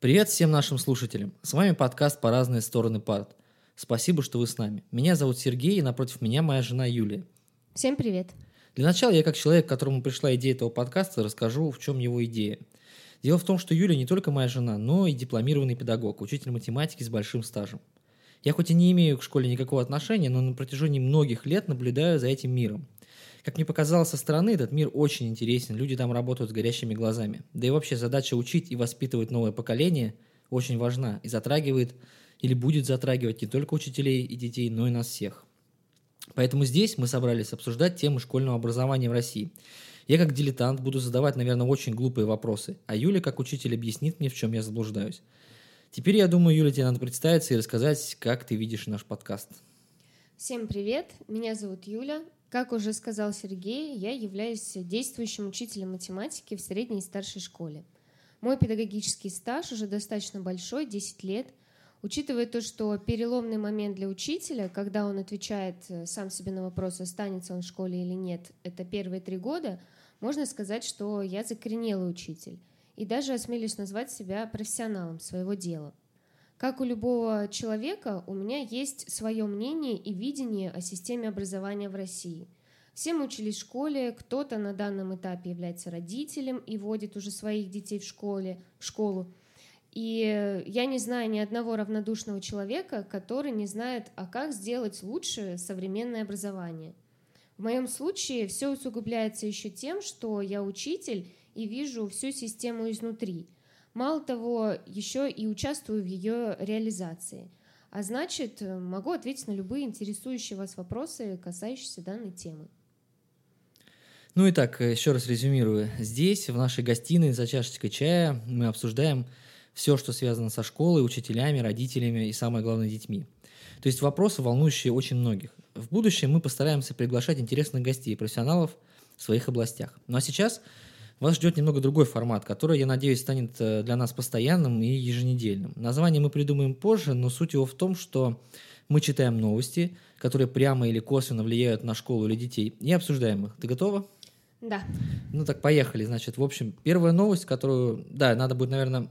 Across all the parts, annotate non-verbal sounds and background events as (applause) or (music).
Привет всем нашим слушателям. С вами подкаст «По разные стороны парт». Спасибо, что вы с нами. Меня зовут Сергей, и напротив меня моя жена Юлия. Всем привет. Для начала я, как человек, к которому пришла идея этого подкаста, расскажу, в чем его идея. Дело в том, что Юля не только моя жена, но и дипломированный педагог, учитель математики с большим стажем. Я хоть и не имею к школе никакого отношения, но на протяжении многих лет наблюдаю за этим миром – как мне показалось со стороны, этот мир очень интересен, люди там работают с горящими глазами. Да и вообще задача учить и воспитывать новое поколение очень важна и затрагивает или будет затрагивать не только учителей и детей, но и нас всех. Поэтому здесь мы собрались обсуждать темы школьного образования в России. Я как дилетант буду задавать, наверное, очень глупые вопросы, а Юля как учитель объяснит мне, в чем я заблуждаюсь. Теперь, я думаю, Юля, тебе надо представиться и рассказать, как ты видишь наш подкаст. Всем привет, меня зовут Юля, как уже сказал Сергей, я являюсь действующим учителем математики в средней и старшей школе. Мой педагогический стаж уже достаточно большой, 10 лет. Учитывая то, что переломный момент для учителя, когда он отвечает э, сам себе на вопрос, останется он в школе или нет, это первые три года, можно сказать, что я закоренелый учитель. И даже осмелюсь назвать себя профессионалом своего дела – как у любого человека, у меня есть свое мнение и видение о системе образования в России. Все мы учились в школе, кто-то на данном этапе является родителем и водит уже своих детей в, школе, в школу. И я не знаю ни одного равнодушного человека, который не знает, а как сделать лучше современное образование. В моем случае все усугубляется еще тем, что я учитель и вижу всю систему изнутри – Мало того, еще и участвую в ее реализации. А значит, могу ответить на любые интересующие вас вопросы, касающиеся данной темы. Ну и так, еще раз резюмирую. Здесь, в нашей гостиной, за чашечкой чая, мы обсуждаем все, что связано со школой, учителями, родителями и, самое главное, детьми. То есть вопросы, волнующие очень многих. В будущем мы постараемся приглашать интересных гостей, профессионалов в своих областях. Ну а сейчас вас ждет немного другой формат, который, я надеюсь, станет э, для нас постоянным и еженедельным. Название мы придумаем позже, но суть его в том, что мы читаем новости, которые прямо или косвенно влияют на школу или детей, и обсуждаем их. Ты готова? Да. Ну так, поехали. Значит, в общем, первая новость, которую, да, надо будет, наверное,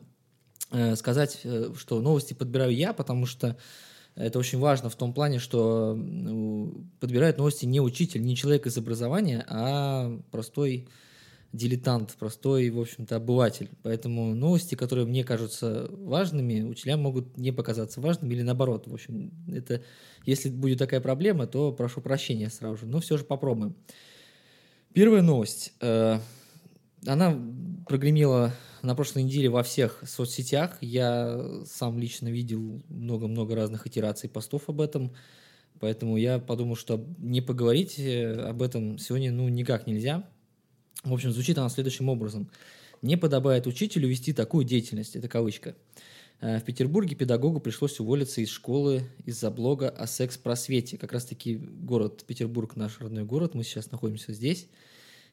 э, сказать, э, что новости подбираю я, потому что это очень важно в том плане, что подбирает новости не учитель, не человек из образования, а простой дилетант, простой, в общем-то, обыватель. Поэтому новости, которые мне кажутся важными, учителям могут не показаться важными или наоборот. В общем, это, если будет такая проблема, то прошу прощения сразу же. Но все же попробуем. Первая новость. Э, она прогремела на прошлой неделе во всех соцсетях. Я сам лично видел много-много разных итераций постов об этом. Поэтому я подумал, что не поговорить об этом сегодня ну никак нельзя. В общем, звучит она следующим образом. «Не подобает учителю вести такую деятельность». Это кавычка. Э, в Петербурге педагогу пришлось уволиться из школы из-за блога о секс-просвете. Как раз-таки город Петербург, наш родной город, мы сейчас находимся здесь.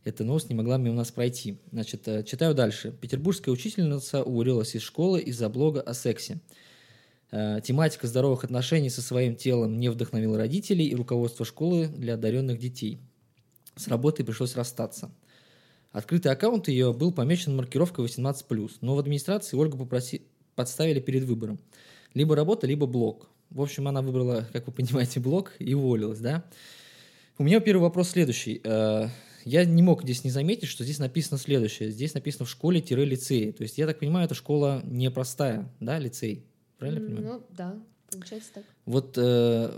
Эта новость не могла мимо нас пройти. Значит, э, читаю дальше. Петербургская учительница уволилась из школы из-за блога о сексе. Э, тематика здоровых отношений со своим телом не вдохновила родителей и руководство школы для одаренных детей. С работой пришлось расстаться. Открытый аккаунт ее был помечен маркировкой 18+, но в администрации Ольгу попроси... подставили перед выбором. Либо работа, либо блок. В общем, она выбрала, как вы понимаете, блок и уволилась, да? У меня первый вопрос следующий. Э, я не мог здесь не заметить, что здесь написано следующее. Здесь написано в школе-лицее. То есть, я так понимаю, эта школа непростая, да, лицей? Правильно mm, понимаю? Ну, да. Получается так. Вот э,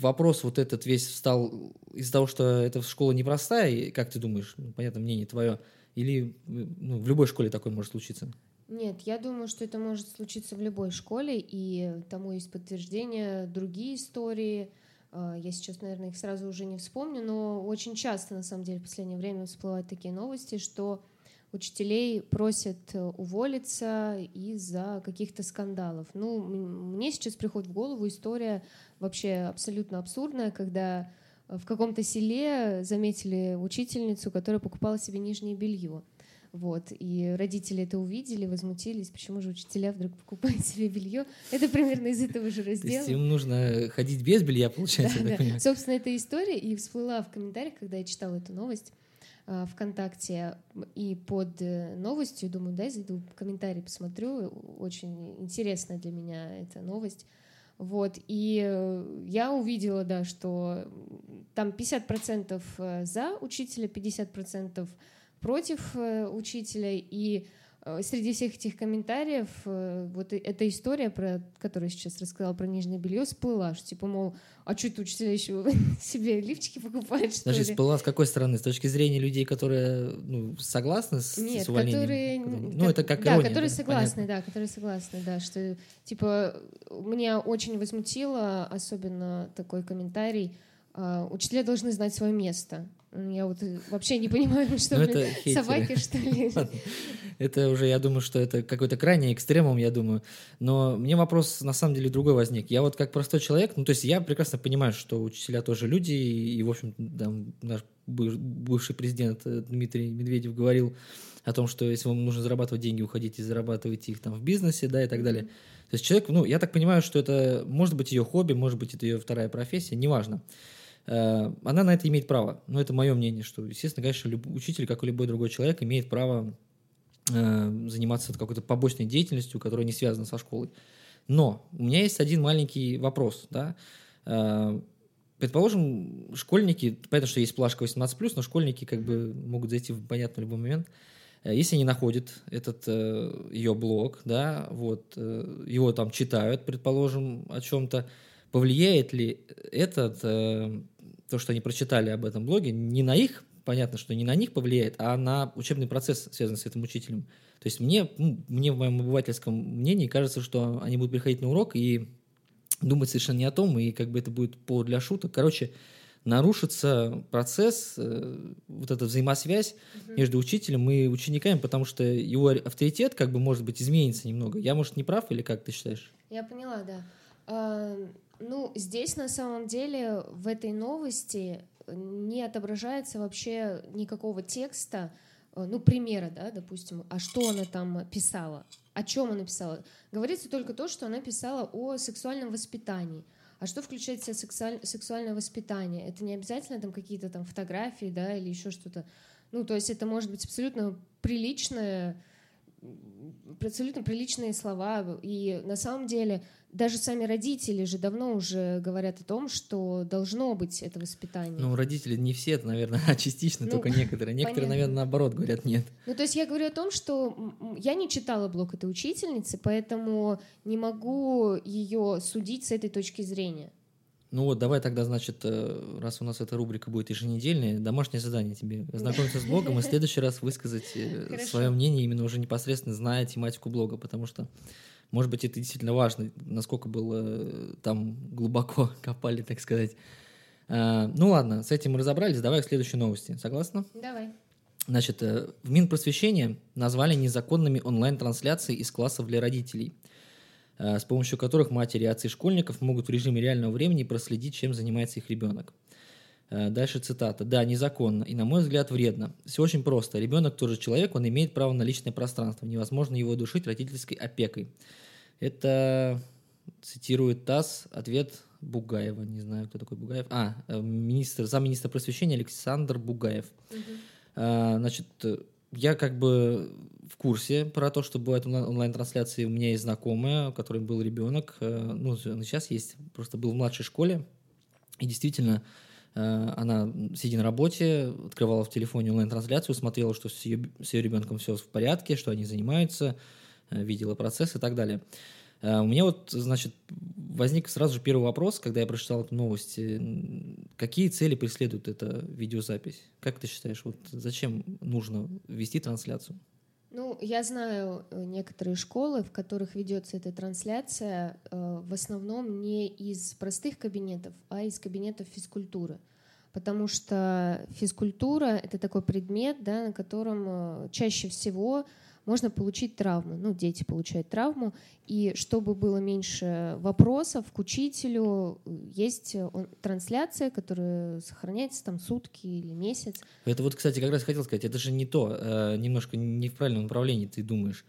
вопрос вот этот весь встал из-за того, что эта школа непростая, и как ты думаешь, ну, понятно, мнение твое, или ну, в любой школе такое может случиться? Нет, я думаю, что это может случиться в любой школе, и тому есть подтверждение другие истории. Э, я сейчас, наверное, их сразу уже не вспомню, но очень часто, на самом деле, в последнее время всплывают такие новости, что учителей просят э, уволиться из-за каких-то скандалов. Ну, мне сейчас приходит в голову история вообще абсолютно абсурдная, когда э, в каком-то селе заметили учительницу, которая покупала себе нижнее белье. Вот. И родители это увидели, возмутились, почему же учителя вдруг покупают (laughs) себе белье. Это примерно из этого же раздела. То есть им нужно ходить без белья, получается, да, да. Собственно, эта история и всплыла в комментариях, когда я читала эту новость. Э, ВКонтакте и под э, новостью, думаю, дай зайду в комментарии посмотрю, очень интересная для меня эта новость. Вот, и э, я увидела, да, что там 50% за учителя, 50% против учителя, и среди всех этих комментариев э, вот эта история, про которую я сейчас рассказала, про нижнее белье, всплыла, что типа, мол, а что это учителя еще (laughs) себе лифчики покупают, что Значит, всплыла с какой стороны? С точки зрения людей, которые ну, согласны с, Нет, с увольнением? которые... Ну, это как Да, ирония, которые да? согласны, Понятно. да, которые согласны, да, что, типа, меня очень возмутило, особенно такой комментарий, а, учителя должны знать свое место. Я вот э, вообще не понимаю, (laughs) что, Ну, это хейтеры. собаки, что ли? (laughs) Это уже, я думаю, что это какой-то крайний экстремум, я думаю. Но мне вопрос, на самом деле, другой возник. Я вот как простой человек, ну, то есть я прекрасно понимаю, что учителя тоже люди, и, в общем, там, наш быв- бывший президент э, Дмитрий Медведев говорил о том, что если вам нужно зарабатывать деньги, уходите и зарабатывайте их там в бизнесе, да, и так далее. То есть человек, ну, я так понимаю, что это может быть ее хобби, может быть, это ее вторая профессия, неважно. Она на это имеет право. Но это мое мнение, что, естественно, конечно, люб- учитель, как и любой другой человек, имеет право э, заниматься какой-то побочной деятельностью, которая не связана со школой. Но у меня есть один маленький вопрос, да. Э, Предположим, школьники, понятно, что есть плашка 18+, но школьники как бы могут зайти в понятно любой момент. Э, Если они находят этот э, ее блог, да, вот, э, его там читают, предположим, о чем-то, повлияет ли этот, э, то, что они прочитали об этом блоге, не на их, понятно, что не на них повлияет, а на учебный процесс, связанный с этим учителем. То есть мне, ну, мне в моем обывательском мнении кажется, что они будут приходить на урок и думать совершенно не о том, и как бы это будет повод для шуток. Короче, нарушится процесс, э, вот эта взаимосвязь между учителем и учениками, потому что его авторитет как бы может быть изменится немного. Я, может, не прав или как ты считаешь? Я поняла, да. Ну, здесь на самом деле в этой новости не отображается вообще никакого текста, э, ну, примера, да, допустим, а что она там писала, о чем она писала. Говорится только то, что она писала о сексуальном воспитании. А что включает в себя сексуаль- сексуальное воспитание? Это не обязательно там какие-то там фотографии, да, или еще что-то. Ну, то есть это может быть абсолютно приличное, абсолютно приличные слова. И на самом деле даже сами родители же давно уже говорят о том, что должно быть это воспитание. Ну, родители не все, это, наверное, а (laughs) частично, Ну, только некоторые. Некоторые, понятно. наверное, наоборот говорят нет. Ну, то есть я говорю о том, что я не читала блог этой учительницы, поэтому не могу ее судить с этой точки зрения. Ну вот, давай тогда, значит, э, раз у нас эта рубрика будет еженедельная, домашнее задание тебе. Ознакомиться с блогом и в следующий раз высказать э, свое мнение, именно уже непосредственно зная тематику блога, потому что, может быть, это действительно важно, насколько было э, там глубоко (laughs) копали, так сказать. А, Ну ладно, с этим мы разобрались, давай к следующей новости. Согласна? Давай. Значит, э, в Минпросвещение назвали незаконными онлайн-трансляции из классов для родителей, э, с помощью которых матери и отцы школьников могут в режиме реального времени проследить, чем занимается их ребенок. Э, Дальше цитата. «Да, незаконно и, на мой взгляд, вредно. Все очень просто. Ребенок тоже человек, он имеет право на личное пространство. Невозможно его душить родительской опекой». Это цитирует ТАСС, ответ Бугаева. Не знаю, кто такой Бугаев. А, э, министр, замминистра просвещения Александр Бугаев. А, Значит, я как бы в курсе про то, что бывают онлайн- онлайн-трансляции. У меня есть знакомая, у которой был ребенок. Ну, сейчас есть, просто был в младшей школе. И действительно, она, сидя на работе, открывала в телефоне онлайн-трансляцию, смотрела, что с ее, с ее ребенком все в порядке, что они занимаются, э, видела процесс и так далее. Э, У меня вот, значит, возник сразу же первый вопрос, когда я прочитал эту новость. Э, Какие цели преследует эта видеозапись? Как ты считаешь, вот зачем нужно вести трансляцию? Ну, я знаю э, некоторые школы, в которых ведется эта трансляция, э, в основном не из простых кабинетов, а из кабинетов физкультуры. Потому что физкультура — это такой предмет, да, на котором э, чаще всего можно получить травму. Ну, дети получают травму. И чтобы было меньше вопросов к учителю, есть э, трансляция, которая сохраняется там сутки или месяц. Это вот, кстати, как раз хотел сказать, это же не то, э, немножко не в правильном направлении ты думаешь.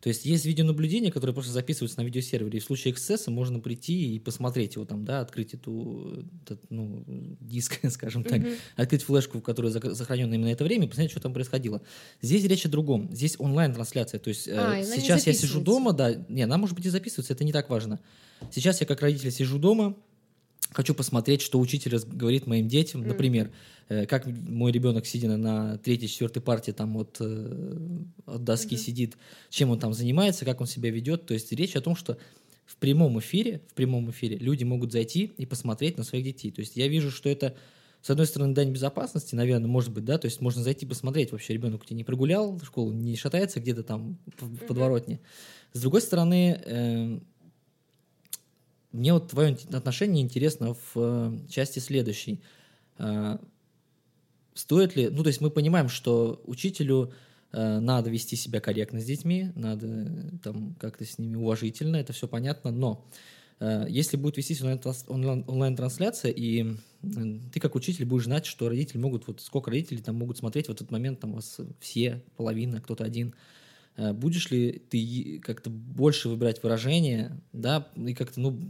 То есть есть видеонаблюдение, которое просто записывается на видеосервере, и в случае эксцесса можно прийти и посмотреть его там, да, открыть эту, этот, ну, диск, (laughs) скажем так, mm-hmm. открыть флешку, в которой сохранено именно это время, и посмотреть, что там происходило. Здесь речь о другом. Здесь онлайн-трансляция. То есть э, а, сейчас я сижу дома, да, не, она может быть и записывается, это не так важно. Сейчас я как родитель сижу дома, хочу посмотреть, что учитель говорит моим детям, mm. например, э, как мой ребенок, сидя на третьей, четвертой партии, там от, э, от доски mm-hmm. сидит, чем он там занимается, как он себя ведет. То есть речь о том, что в прямом эфире, в прямом эфире люди могут зайти и посмотреть на своих детей. То есть я вижу, что это с одной стороны, дань безопасности, наверное, может быть, да, то есть можно зайти посмотреть, вообще ребенок у тебя не прогулял школу, не шатается где-то там в подворотне. С другой стороны, э, мне вот твое отношение интересно в э, части следующей. Э, стоит ли, ну то есть мы понимаем, что учителю э, надо вести себя корректно с детьми, надо там как-то с ними уважительно, это все понятно, но если будет вестись онлайн-трансляция, и ты как учитель будешь знать, что родители могут, вот сколько родителей там могут смотреть в этот момент, там вас все, половина, кто-то один, будешь ли ты как-то больше выбирать выражения, да, и как-то, ну,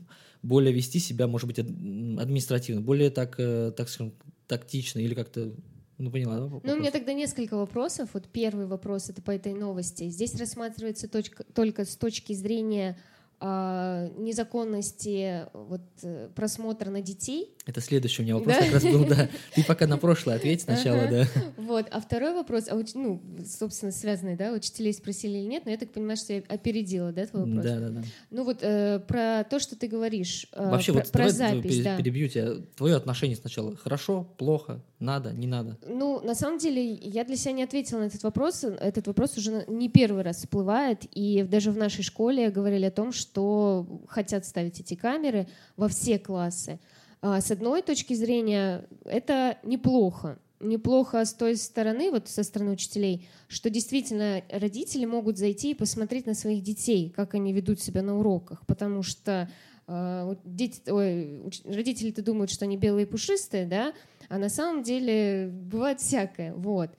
более вести себя, может быть, административно, более так, э, так скажем, тактично или как-то ну, поняла, да? Вопрос? Ну, у меня тогда несколько вопросов. Вот первый вопрос это по этой новости. Здесь рассматривается точка, только с точки зрения а, незаконности вот, э, просмотра на детей. Это следующий у меня вопрос да? как раз был, да. (laughs) Ты пока на прошлое ответь сначала, ага. да. Вот, а второй вопрос, а, ну, собственно, связанный, да, учителей спросили или нет, но я так понимаю, что я опередила, да, твой вопрос? Да, да, да. Ну вот, э, про то, что ты говоришь, э, Вообще, про, вот про запись, пере, да. перебью тебя. Твое отношение сначала, хорошо, плохо, надо, не надо? Ну, на самом деле, я для себя не ответила на этот вопрос. Этот вопрос уже не первый раз всплывает, и даже в нашей школе говорили о том, что хотят ставить эти камеры во все классы. А, с одной точки зрения, это неплохо. Неплохо с той стороны, вот со стороны учителей, что действительно родители могут зайти и посмотреть на своих детей, как они ведут себя на уроках, потому что э, родители-то думают, что они белые и пушистые, да, а на самом деле бывает всякое, вот.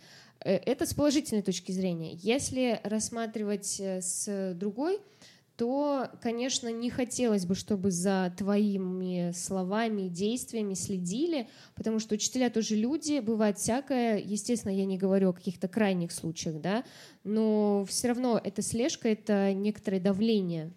Э, это с положительной точки зрения. Если рассматривать э, с другой, то, конечно, не хотелось бы, чтобы за твоими словами и действиями следили, потому что учителя тоже люди, бывает всякое. Естественно, я не говорю о каких-то крайних случаях, да, но все равно эта слежка — это некоторое давление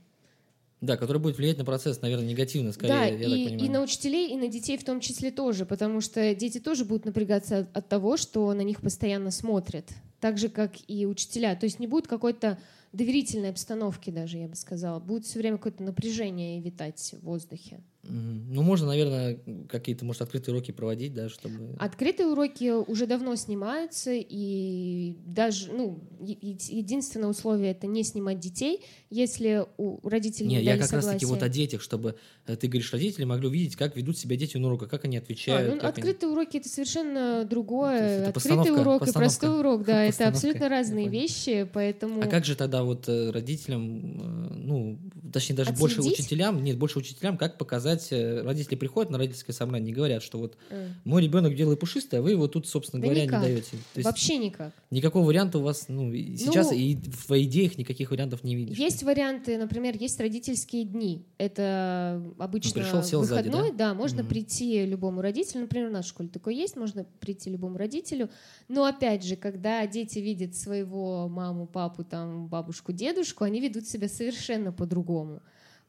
да, который будет влиять на процесс, наверное, негативно, скорее, да, я и, и на учителей, и на детей в том числе тоже, потому что дети тоже будут напрягаться от, от того, что на них постоянно смотрят, так же, как и учителя. То есть не будет какой-то доверительной обстановки даже, я бы сказала. Будет все время какое-то напряжение витать в воздухе. Ну, можно, наверное, какие-то, может, открытые уроки проводить, да, чтобы... Открытые уроки уже давно снимаются, и даже, ну, единственное условие — это не снимать детей, если у родителей не, не я как раз-таки вот о детях, чтобы, э, ты говоришь, родители могли увидеть, как ведут себя дети на уроках, как они отвечают. А, ну, открытые они... уроки — это совершенно другое. Это Открытый урок и простой урок, да, (laughs) это абсолютно разные вещи, поэтому... А как же тогда вот э, родителям, э, ну, точнее, даже Отследить? больше учителям, нет, больше учителям, как показать э, родители приходят на родительское собрание и говорят, что вот mm. мой ребенок делает пушистое, а вы его тут, собственно да говоря, никак. не даете. То есть Вообще никак. Никакого варианта у вас, ну, сейчас ну, и в идеях никаких вариантов не видишь. Есть варианты, например, есть родительские дни. Это обычно ну, Пришел, сел выходной, сзади, да? да, можно mm прийти любому родителю, например, у нас в школе такое есть, можно прийти любому родителю. Но опять же, когда дети видят своего маму, папу, там, бабушку, дедушку, они ведут себя совершенно по-другому.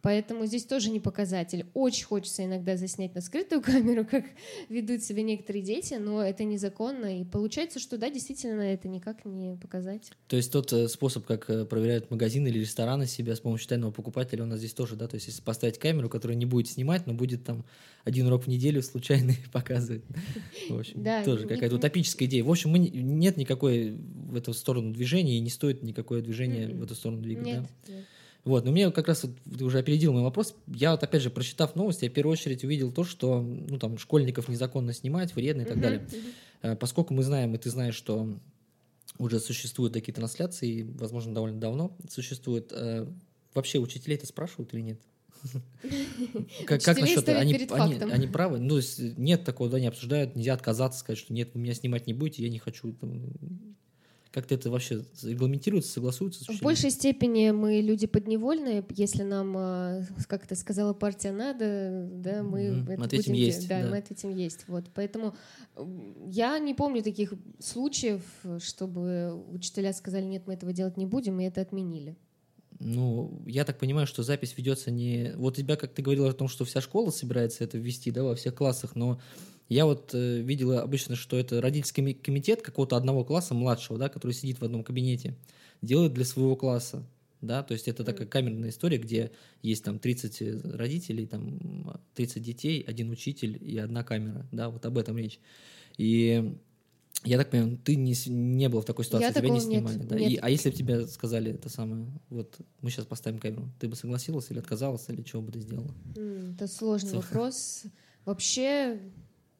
Поэтому здесь тоже не показатель. Очень хочется иногда заснять на скрытую (laughs) камеру, как ведут себя некоторые дети, но это незаконно. И получается, что да, действительно, это никак не показать. То есть тот э, способ, как э, проверяют магазины или рестораны себя с помощью тайного покупателя, у нас здесь тоже, да? То есть если поставить камеру, которая не будет снимать, но будет там один урок в неделю случайно (laughs) показывать. В общем, да, тоже какая-то утопическая идея. В общем, мы, нет никакой в эту сторону движения, и не стоит никакое движение в эту сторону двигать. Нет, да? нет. Вот, но мне как раз, вот, ты уже опередил мой вопрос, я вот опять же, прочитав новости, я в первую очередь увидел то, что, ну, там, школьников незаконно снимать, вредно и так далее. Uh-huh. Поскольку мы знаем, и ты знаешь, что уже существуют такие трансляции, возможно, довольно давно существуют, э, вообще учителей это спрашивают или нет? (laughs) Как, как насчет они, они, они правы? Ну, нет такого, да, не обсуждают, нельзя отказаться, сказать, что нет, вы меня снимать не будете, я не хочу. Как-то это вообще регламентируется, согласуется? В большей степени мы люди подневольные. Если нам, а, как это сказала партия надо, да, мы Мгм. это Мы ответим будем есть. Да, да. мы ответим есть. Вот. Поэтому я не помню таких случаев, чтобы учителя сказали, нет, мы этого делать не будем, и это отменили. Ну, я так понимаю, что запись ведется не... Вот у тебя, как ты говорила о том, что вся школа собирается это ввести, да, во всех классах, но я вот э, видела обычно, что это родительский ми- комитет какого-то одного класса младшего, да, который сидит в одном кабинете, делает для своего класса, да, то есть это такая камерная история, где есть там 30 родителей, там 30 детей, один учитель и одна камера, да, вот об этом речь. И я так понимаю, ты не, не был в такой ситуации, Я тебя не такого нет, снимали, да? нет. И- а если бы тебе сказали это самое, вот мы сейчас поставим камеру, ты бы согласилась или отказалась, или чего бы ты сделала? Это сложный Слушай. вопрос. Вообще,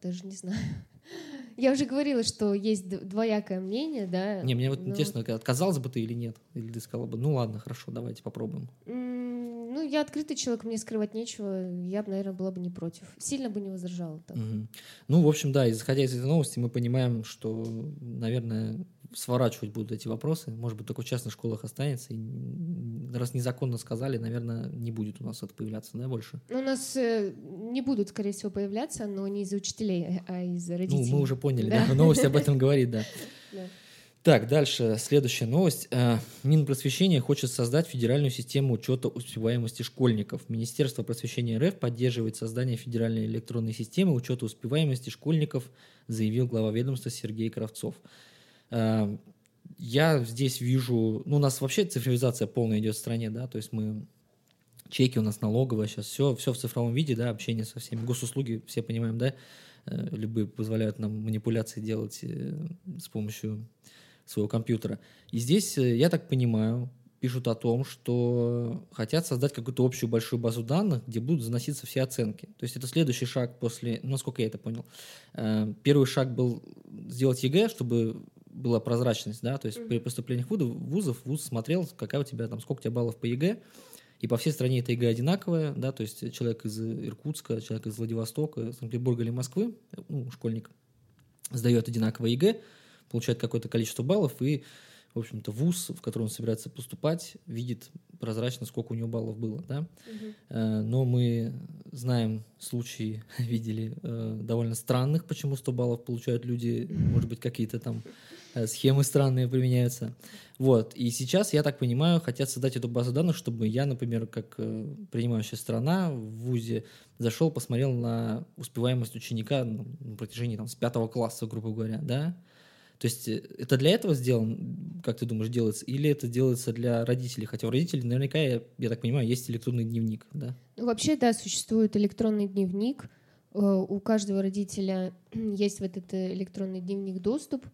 даже не знаю. (laughs) Я уже говорила, что есть двоякое мнение, да. Не, мне вот Ну, интересно, отказалась бы ты или нет? Или ты сказала бы, ну ладно, хорошо, давайте попробуем. Ну, я открытый человек, мне скрывать нечего. Я бы, наверное, была бы не против. Сильно бы не возражала. так. Мгм. Ну, в общем, да, исходя из этой новости, мы понимаем, что, наверное, сворачивать будут эти вопросы. Может быть, только в частных школах останется. И раз незаконно сказали, наверное, не будет у нас это появляться, да, больше? Ну, У нас э, не будут, скорее всего, появляться, но не из-за учителей, а из-за родителей. Ну, мы уже поняли, Да. да, новость об этом говорит, да. (laughs) Да. Так, дальше, следующая новость. Э, Минпросвещение хочет создать федеральную систему учета успеваемости школьников. Министерство просвещения РФ поддерживает создание федеральной электронной системы учета успеваемости школьников, заявил глава ведомства Сергей Кравцов. Э, Я здесь вижу, ну, у нас вообще цифровизация полная идет в стране, да, то есть мы чеки у нас налоговая, сейчас все, все в цифровом виде, да, общение со всеми, госуслуги, все понимаем, да, э, любые позволяют нам манипуляции делать э, с помощью своего компьютера. И здесь, я так понимаю, пишут о том, что хотят создать какую-то общую большую базу данных, где будут заноситься все оценки. То есть это следующий шаг после, насколько я это понял. Первый шаг был сделать ЕГЭ, чтобы была прозрачность, да, то есть при поступлении в вузов, вузов вуз смотрел, какая у тебя там, сколько у тебя баллов по ЕГЭ, и по всей стране эта ЕГЭ одинаковая, да, то есть человек из Иркутска, человек из Владивостока, Санкт-Петербурга или Москвы, ну, школьник, сдает одинаковое ЕГЭ, получает какое-то количество баллов, и, в общем-то, вуз, в который он собирается поступать, видит прозрачно, сколько у него баллов было, да. Э, Но мы знаем случаи, (laughs) видели э, довольно странных, почему 100 баллов получают люди, может быть, какие-то там схемы странные применяются. Вот, и сейчас, я так понимаю, хотят создать эту базу данных, чтобы я, например, как э, принимающая страна в ВУЗе зашел, посмотрел на успеваемость ученика ну, на протяжении там, с пятого класса, грубо говоря, да, то есть э, это для этого сделано, как ты думаешь, делается, или это делается для родителей? Хотя у родителей наверняка, я, я так понимаю, есть электронный дневник, да? Ну, вообще, да, существует электронный дневник. Э, У каждого родителя (clears throat) есть в этот э, электронный дневник доступ, э,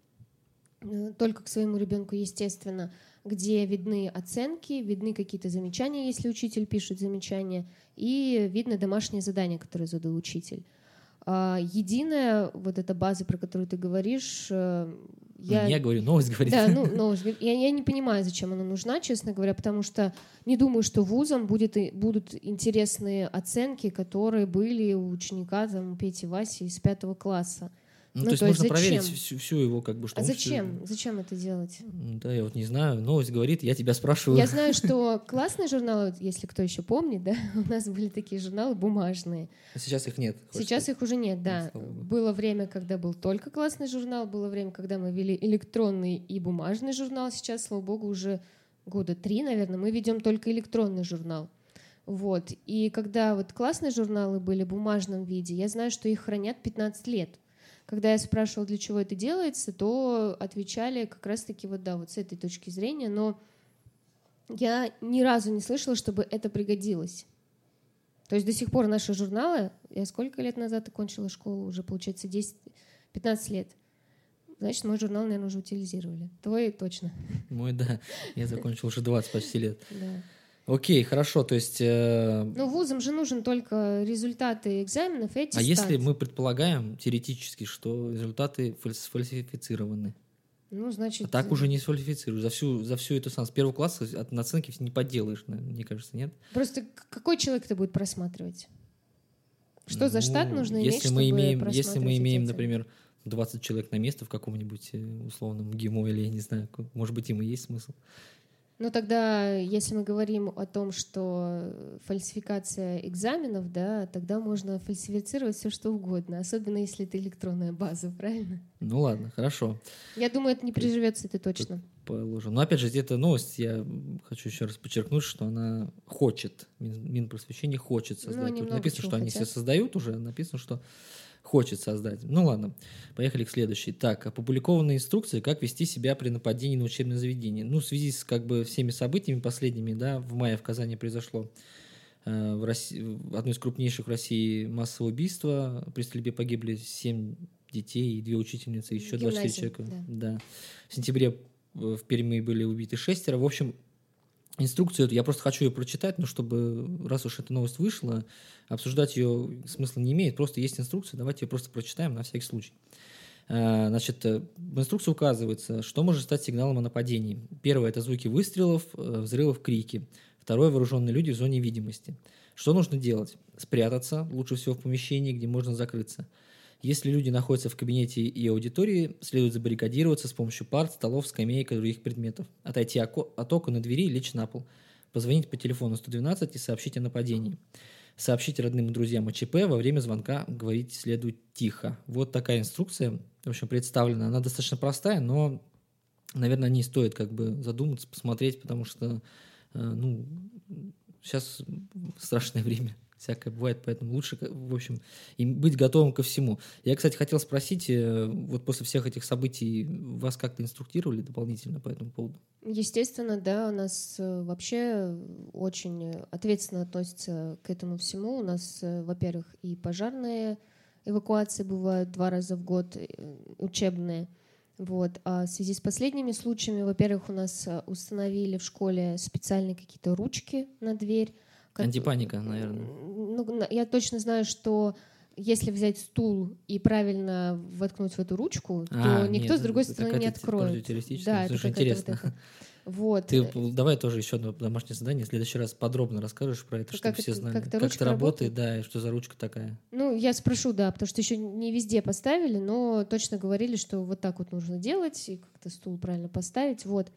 только к своему ребенку, естественно, где видны оценки, видны какие-то замечания, если учитель пишет замечания, и видно домашнее задание, которое задал учитель. А, Единая вот эта база, про которую ты говоришь, э, Я, я говорю, новость говорит. да, ну, новость. Я, я не понимаю, зачем она нужна, честно говоря, потому что не думаю, что вузам будет, и- будут интересные оценки, которые были у ученика там, Пети Васи из пятого класса. Ну, ну, то есть то есть можно проверить зачем? всю, всю его как бы что А зачем? Зачем это делать? Да, я вот не знаю. Новость говорит, я тебя спрашиваю. Я знаю, (laughs) что классные журналы, если кто еще помнит, да, (laughs) у нас были такие журналы бумажные. А Сейчас их нет. Сейчас сказать? их уже нет, да. богу. Было время, когда был только классный журнал, было время, когда мы вели электронный и бумажный журнал. Сейчас, слава богу, уже года три, наверное, мы ведем только электронный журнал. Вот. И когда вот классные журналы были в бумажном виде, я знаю, что их хранят 15 лет. Когда я спрашивала, для чего это делается, то отвечали как раз-таки вот да, вот с этой точки зрения, но я ни разу не слышала, чтобы это пригодилось. То есть до сих пор наши журналы, я сколько лет назад окончила школу, уже получается 10, 15 лет. Значит, мой журнал, наверное, уже утилизировали. Твой точно. Мой, да. Я закончил уже 20 почти лет. Да. Окей, хорошо. То есть, э, Но вузам же нужен только результаты экзаменов и а если мы предполагаем теоретически, что результаты фальс- сфальсифицированы, Ну, значит... а так уже не сфальсифицируют. За всю, за всю эту сам с первого класса от наценки не подделаешь, мне кажется, нет? Просто какой человек это будет просматривать? Что за штат Ну, нужно если иметь, мы чтобы имеем, Если мы имеем, эти оценки? например, 20 человек на место в каком-нибудь э, условном ГИМО или я не знаю, может быть, им и есть смысл. Ну тогда, если мы говорим о том, что фальсификация экзаменов, да, тогда можно фальсифицировать все что угодно, особенно если это электронная база, (laughs) правильно? Ну ладно, хорошо. Я думаю, это не приживется, это точно. Положим. Но опять же, эта новость, я хочу еще раз подчеркнуть, что она хочет, Минпросвещение хочет ну, создать. Ну, написано, что хотят. они все создают уже, написано, что хочет создать. Ну ладно, поехали к следующей. Так, опубликованные инструкции, как вести себя при нападении на учебное заведение. Ну, в связи с как бы всеми событиями последними, да, в мае в Казани произошло э, в, России, одно из крупнейших в России массовое убийство. При стрельбе погибли семь детей и две учительницы, еще 24 человека. Да. да. В сентябре в Перми были убиты шестеро. В общем, инструкцию эту, я просто хочу ее прочитать, но чтобы, раз уж эта новость вышла, обсуждать ее смысла не имеет, просто есть инструкция, давайте ее просто прочитаем на всякий случай. А, значит, э, в инструкции указывается, что может стать сигналом о нападении. Первое – это звуки выстрелов, э, взрывов, крики. Второе – вооруженные люди в зоне видимости. Что нужно делать? Спрятаться, лучше всего в помещении, где можно закрыться – если люди находятся в кабинете и аудитории, следует забаррикадироваться с помощью парт, столов, скамеек и других предметов. Отойти от окон и двери и лечь на пол. Позвонить по телефону 112 и сообщить о нападении. Сообщить родным и друзьям о ЧП. Во время звонка говорить следует тихо. Вот такая инструкция, в общем, представлена. Она достаточно простая, но, наверное, не стоит как бы задуматься, посмотреть, потому что, э, ну, сейчас страшное время всякое бывает, поэтому лучше, в общем, и быть готовым ко всему. Я, кстати, хотел спросить, э, вот после всех этих событий вас как-то инструктировали дополнительно по этому поводу? Естественно, да, у нас э, вообще очень ответственно относятся к этому всему. У нас, э, во-первых, и пожарные эвакуации бывают два раза в год, учебные. Вот. А в связи с последними случаями, во-первых, у нас установили в школе специальные какие-то ручки на дверь, как... Антипаника, наверное. Ну, я точно знаю, что если взять стул и правильно воткнуть в эту ручку, а, то никто нет, с другой стороны не откроет. Да, это интересно. Вот, вот. Ты давай тоже еще одно домашнее задание. В следующий раз подробно расскажешь про это, чтобы все знали. Как, это, как это работает, да, и что за ручка такая. Ну, я спрошу, да, потому что еще не везде поставили, но точно говорили, что вот так вот нужно делать, и как-то стул правильно поставить. Вот.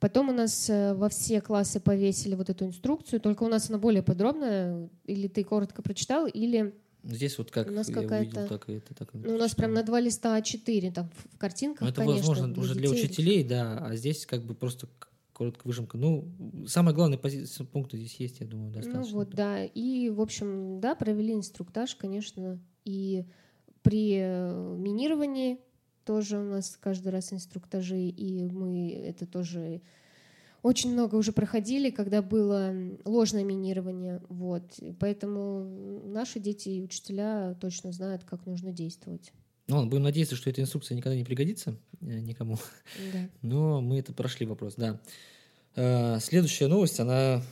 Потом у нас э, во все классы повесили вот эту инструкцию, только у нас она более подробная. Или ты коротко прочитал, или Здесь вот как у нас я увидел, так и это так. Ну, у нас прям на два листа А4, там в картинках, ну, это конечно, возможно для уже для учителей, да, а здесь как бы просто короткая выжимка. Ну, самое главное позиция пункта здесь есть, я думаю, достаточно. Ну вот, да. И, в общем, да, провели инструктаж, конечно, и при э, минировании тоже у нас каждый раз инструктажи, и мы это тоже очень много уже проходили, когда было ложное минирование. Вот. Поэтому наши дети и учителя точно знают, как нужно действовать. Ну, будем надеяться, что эта инструкция никогда не пригодится э, никому. Да. (laughs) Но мы это прошли вопрос, да. Э, следующая новость, она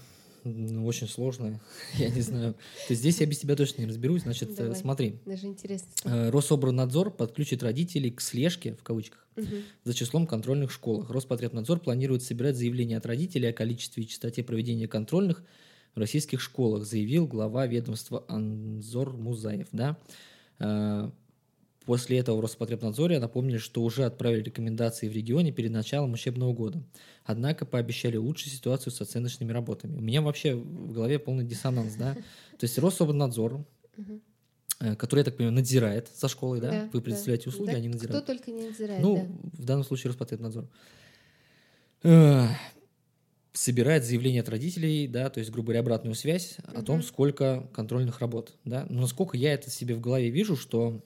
ну, очень сложная, (laughs) я не знаю. То есть здесь я без тебя точно не разберусь. Значит, э, Давай. смотри. Даже интересно. Э, Рособорнадзор подключит родителей к слежке, в кавычках, угу. за числом контрольных школах. Роспотребнадзор планирует собирать заявления от родителей о количестве и частоте проведения контрольных в российских школах, заявил глава ведомства Анзор Музаев. Да? После этого в Роспотребнадзоре напомнили, что уже отправили рекомендации в регионе перед началом учебного года. Однако пообещали улучшить ситуацию с оценочными работами. У меня вообще в голове полный диссонанс, да? То есть Рособорнадзор, э, который, я так понимаю, надзирает за школой, да? да Вы предоставляете да, услуги, да, они надзирают. Кто только не надзирает, Ну, да. в данном случае Роспотребнадзор. Э, собирает заявление от родителей, да, то есть, грубо говоря, обратную связь о том, сколько контрольных работ, да. Но насколько я это себе в голове вижу, что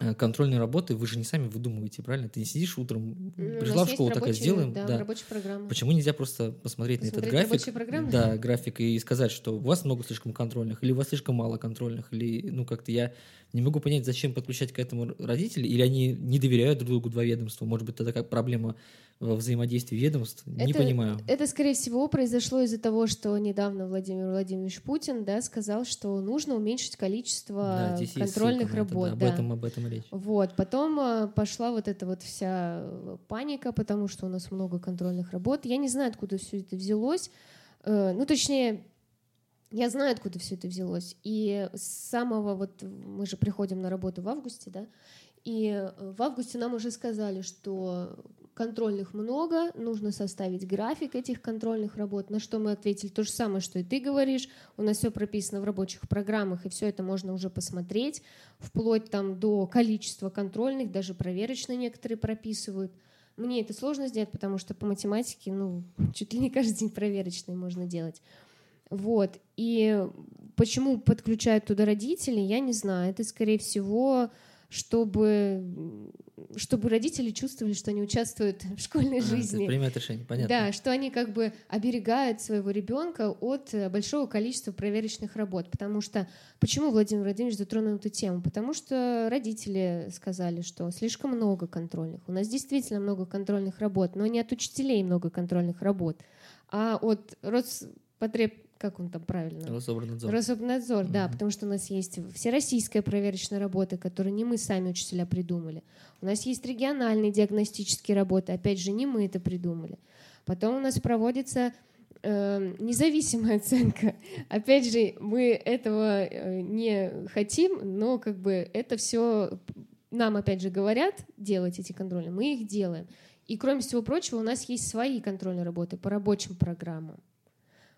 Э, контрольные работы вы же не сами выдумываете, правильно? Ты не сидишь утром, пришла в школу, такая сделаем. Да, да. рабочая программа. Почему нельзя просто посмотреть, посмотреть на этот график? Да, график и сказать, что у вас много слишком контрольных, или у вас слишком мало контрольных, или ну как-то я не могу понять, зачем подключать к этому родителей, или они не доверяют друг другу два ведомства. Может быть, тогда как проблема во взаимодействии ведомств? Не это, понимаю. Это, скорее всего, произошло из-за того, что недавно Владимир Владимирович Путин да, сказал, что нужно уменьшить количество да, контрольных работ. Это, да, да. Об этом, об этом речь. Вот. Потом э, пошла вот эта вот вся э, паника, потому что у нас много контрольных работ. Я не знаю, откуда все это взялось. Э, ну, точнее, я знаю, откуда все это взялось. И с самого вот мы же приходим на работу в августе, да, и э, в августе нам уже сказали, что контрольных много, нужно составить график этих контрольных работ, на что мы ответили то же самое, что и ты говоришь, у нас все прописано в рабочих программах, и все это можно уже посмотреть, вплоть там до количества контрольных, даже проверочные некоторые прописывают. Мне это сложно сделать, потому что по математике, ну, чуть ли не каждый день проверочные можно делать. Вот. И почему подключают туда родителей, я не знаю. Это, скорее всего, чтобы, чтобы родители чувствовали, что они участвуют в школьной а, жизни. Принимают решение, понятно. Да, что они как бы оберегают своего ребенка от э, большого количества проверочных работ. Потому что почему Владимир Владимирович затронул эту тему? Потому что родители сказали, что слишком много контрольных. У нас действительно много контрольных работ, но не от учителей много контрольных работ, а от Роспотреб как он там правильно? Рособорнадзор. Рособорнадзор, да, потому что у нас есть всероссийская проверочная работа, которую не мы сами учителя придумали. У нас есть региональные диагностические работы, опять же, не мы это придумали. Потом у нас проводится э, независимая (laughs) оценка. Опять же, мы этого э, не хотим, но как бы это все нам опять же говорят делать эти контроли, мы их делаем. И кроме всего прочего, у нас есть свои контрольные работы по рабочим программам.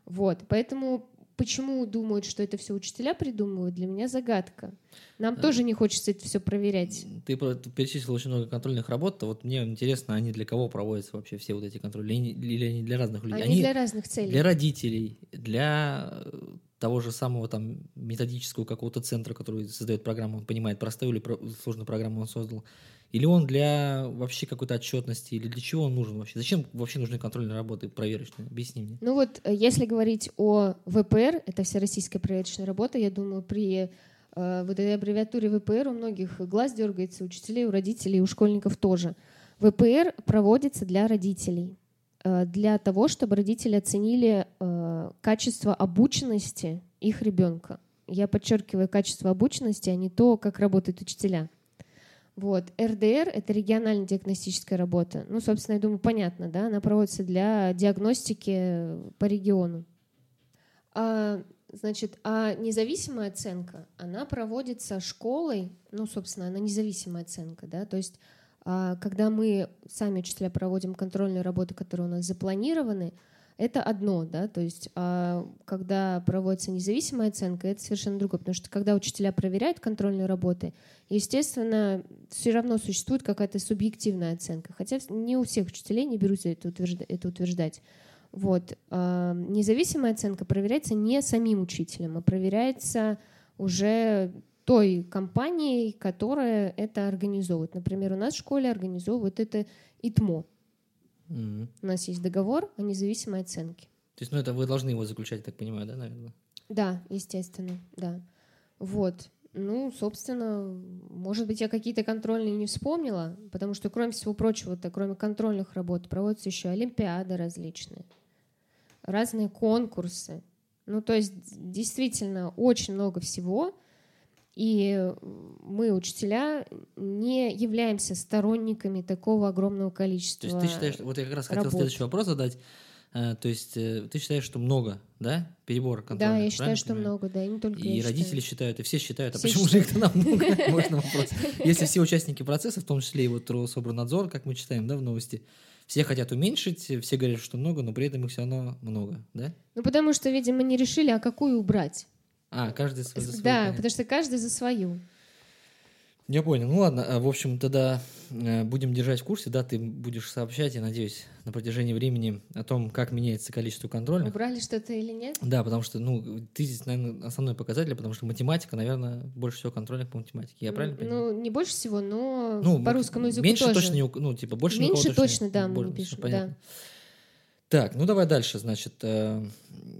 Вот, поэтому почему думают, что это все учителя придумывают, для меня загадка. Нам а, тоже не хочется это все проверять. Ты перечислил очень много контрольных работ. Вот мне интересно, они для кого проводятся вообще все вот эти контроли? Или они для разных людей? Они, они для разных целей. Для родителей, для э, того же самого там методического какого-то центра, который создает программу, он понимает, простую или сложную программу он создал. Или он для вообще какой-то отчетности, или для чего он нужен вообще? Зачем вообще нужны контрольные работы проверочные? Объясни мне. Ну вот, э, если говорить о ВПР, это Всероссийская проверочная работа, я думаю, при э, вот этой аббревиатуре ВПР у многих глаз дергается, у учителей, у родителей, у школьников тоже. ВПР проводится для родителей, для того, чтобы родители оценили э, качество обученности их ребенка. Я подчеркиваю качество обученности, а не то, как работают учителя. Вот. РДР — это региональная диагностическая работа. Ну, собственно, я думаю, понятно, да? Она проводится для диагностики по региону. А, значит, а независимая оценка, она проводится школой, ну, собственно, она независимая оценка, да, то есть когда мы сами учителя проводим контрольные работы, которые у нас запланированы, это одно, да, то есть а когда проводится независимая оценка, это совершенно другое, потому что когда учителя проверяют контрольные работы, естественно, все равно существует какая-то субъективная оценка, хотя не у всех учителей не берутся это, утверждать. Это утверждать. Вот. А независимая оценка проверяется не самим учителем, а проверяется уже той компанией, которая это организовывает. Например, у нас в школе организовывают это ИТМО, Mm-hmm. У нас есть договор о независимой оценке. То есть, ну, это вы должны его заключать, я так понимаю, да, наверное? Да, естественно, да. Вот. Ну, собственно, может быть, я какие-то контрольные не вспомнила, потому что, кроме всего прочего, то кроме контрольных работ, проводятся еще олимпиады различные, разные конкурсы. Ну, то есть, действительно, очень много всего — и мы, учителя, не являемся сторонниками такого огромного количества. То есть ты считаешь, вот я как раз хотел работ. следующий вопрос задать. Э, то есть э, ты считаешь, что много, да, перебор контроля? Да, я считаю, что понимаю? много, да, и не только И родители считаю. считают, и все считают, а все почему считают. же их тогда (laughs) много? Можно вопрос. Если все участники процесса, в том числе и вот Рособорнадзор, как мы читаем, да, в новости, все хотят уменьшить, все говорят, что много, но при этом их все равно много, да? Ну, потому что, видимо, не решили, а какую убрать. А, каждый за свою. Да, понятно. потому что каждый за свою. Я понял. Ну ладно, а, в общем, тогда э, будем держать в курсе, да, ты будешь сообщать, я надеюсь, на протяжении времени о том, как меняется количество контрольных. Убрали что-то или нет? Да, потому что, ну, ты здесь, наверное, основной показатель, потому что математика, наверное, больше всего контрольных по математике. Я правильно понимаю? Ну, не больше всего, но ну, по русскому языку меньше тоже. точно не, ну, типа, больше Меньше точно, не, да, мы пишем, да. Так, ну давай дальше, значит, э,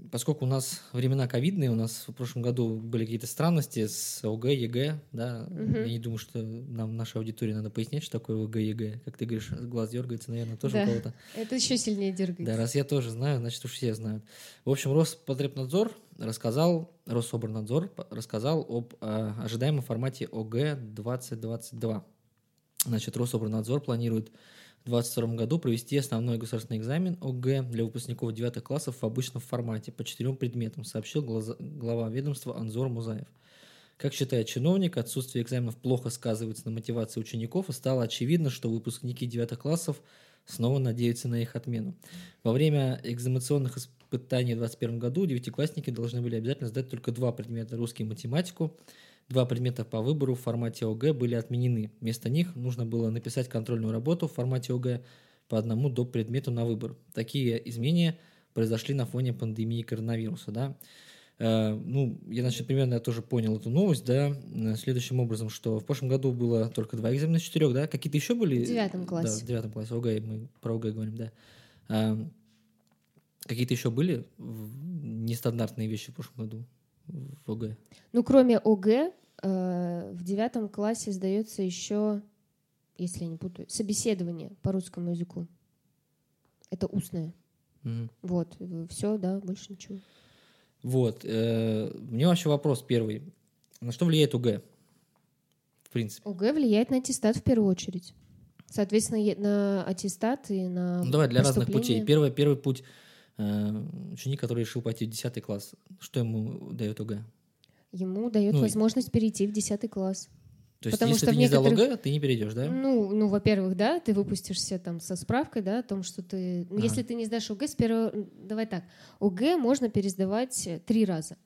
поскольку у нас времена ковидные, у нас в прошлом году были какие-то странности с ОГЭ, ЕГЭ, да, угу. я не думаю, что нам, нашей аудитории, надо пояснять, что такое ОГЭ, ЕГЭ, как ты говоришь, глаз дергается, наверное, тоже да, у кого-то. это еще сильнее дергается. Да, раз я тоже знаю, значит, уж все знают. В общем, Роспотребнадзор рассказал, Рособорнадзор рассказал об э, ожидаемом формате ОГЭ 2022. Значит, Рособорнадзор планирует 2022 году провести основной государственный экзамен ОГЭ для выпускников 9 классов в обычном формате по четырем предметам, сообщил глава ведомства Анзор Музаев. Как считает чиновник, отсутствие экзаменов плохо сказывается на мотивации учеников, и стало очевидно, что выпускники девятых классов снова надеются на их отмену. Во время экзаменационных испытаний в 2021 году девятиклассники должны были обязательно сдать только два предмета – русский и математику. Два предмета по выбору в формате ОГЭ были отменены. Вместо них нужно было написать контрольную работу в формате ОГЭ по одному до предмету на выбор. Такие изменения произошли на фоне пандемии коронавируса. Да? Э, ну, я, значит, примерно я тоже понял эту новость, да, э, следующим образом, что в прошлом году было только два экзамена из четырех, да, какие-то еще были? В девятом классе. Да, в девятом классе, ОГЭ, мы про ОГЭ говорим, да. А, какие-то еще были нестандартные вещи в прошлом году в ОГЭ? Ну, кроме ОГЭ, э, в девятом классе сдается еще, если я не путаю, собеседование по русскому языку. Это устное. Мгм. Вот, все, да, больше ничего. Вот. э, Мне вообще вопрос первый. На что влияет ОГЭ? В принципе. ОГЭ влияет на аттестат в первую очередь. Соответственно, на аттестат и на Ну, давай для разных путей. Первый, первый путь ученик, который решил пойти в 10 класс, что ему дает ОГЭ? Ему дает Ну, возможность перейти в 10 класс. То есть, Потому если что ты не сдал некоторых- ОГЭ, ты не перейдешь, да? Ну, ну, во-первых, да, ты выпустишься там со справкой, да, о том, что ты... ну, Ага. Если ты не сдашь ОГЭ с первого... Давай так, ОГЭ можно пересдавать э, три раза.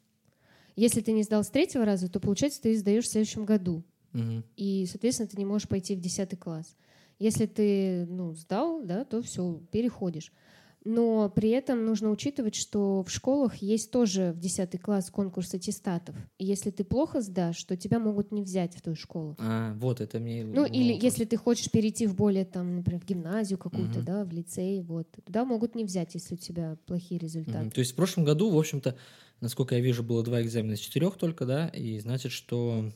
Если ты не сдал с третьего раза, то, получается, ты сдаешь в следующем году. Мгм. И, соответственно, ты не можешь пойти в 10 класс. Если ты ну, сдал, да, то все, переходишь. Но при этом нужно учитывать, что в школах есть тоже в 10 класс конкурс аттестатов. И если ты плохо сдашь, то тебя могут не взять в ту школу. А, вот, это мне... Ну, или вопрос. если ты хочешь перейти в более, там, например, в гимназию какую-то, Мгм. да, в лицей, вот, туда могут не взять, если у тебя плохие результаты. Мгм. То есть в прошлом году, в общем-то, насколько я вижу, было два экзамена из четырех только, да, и значит, что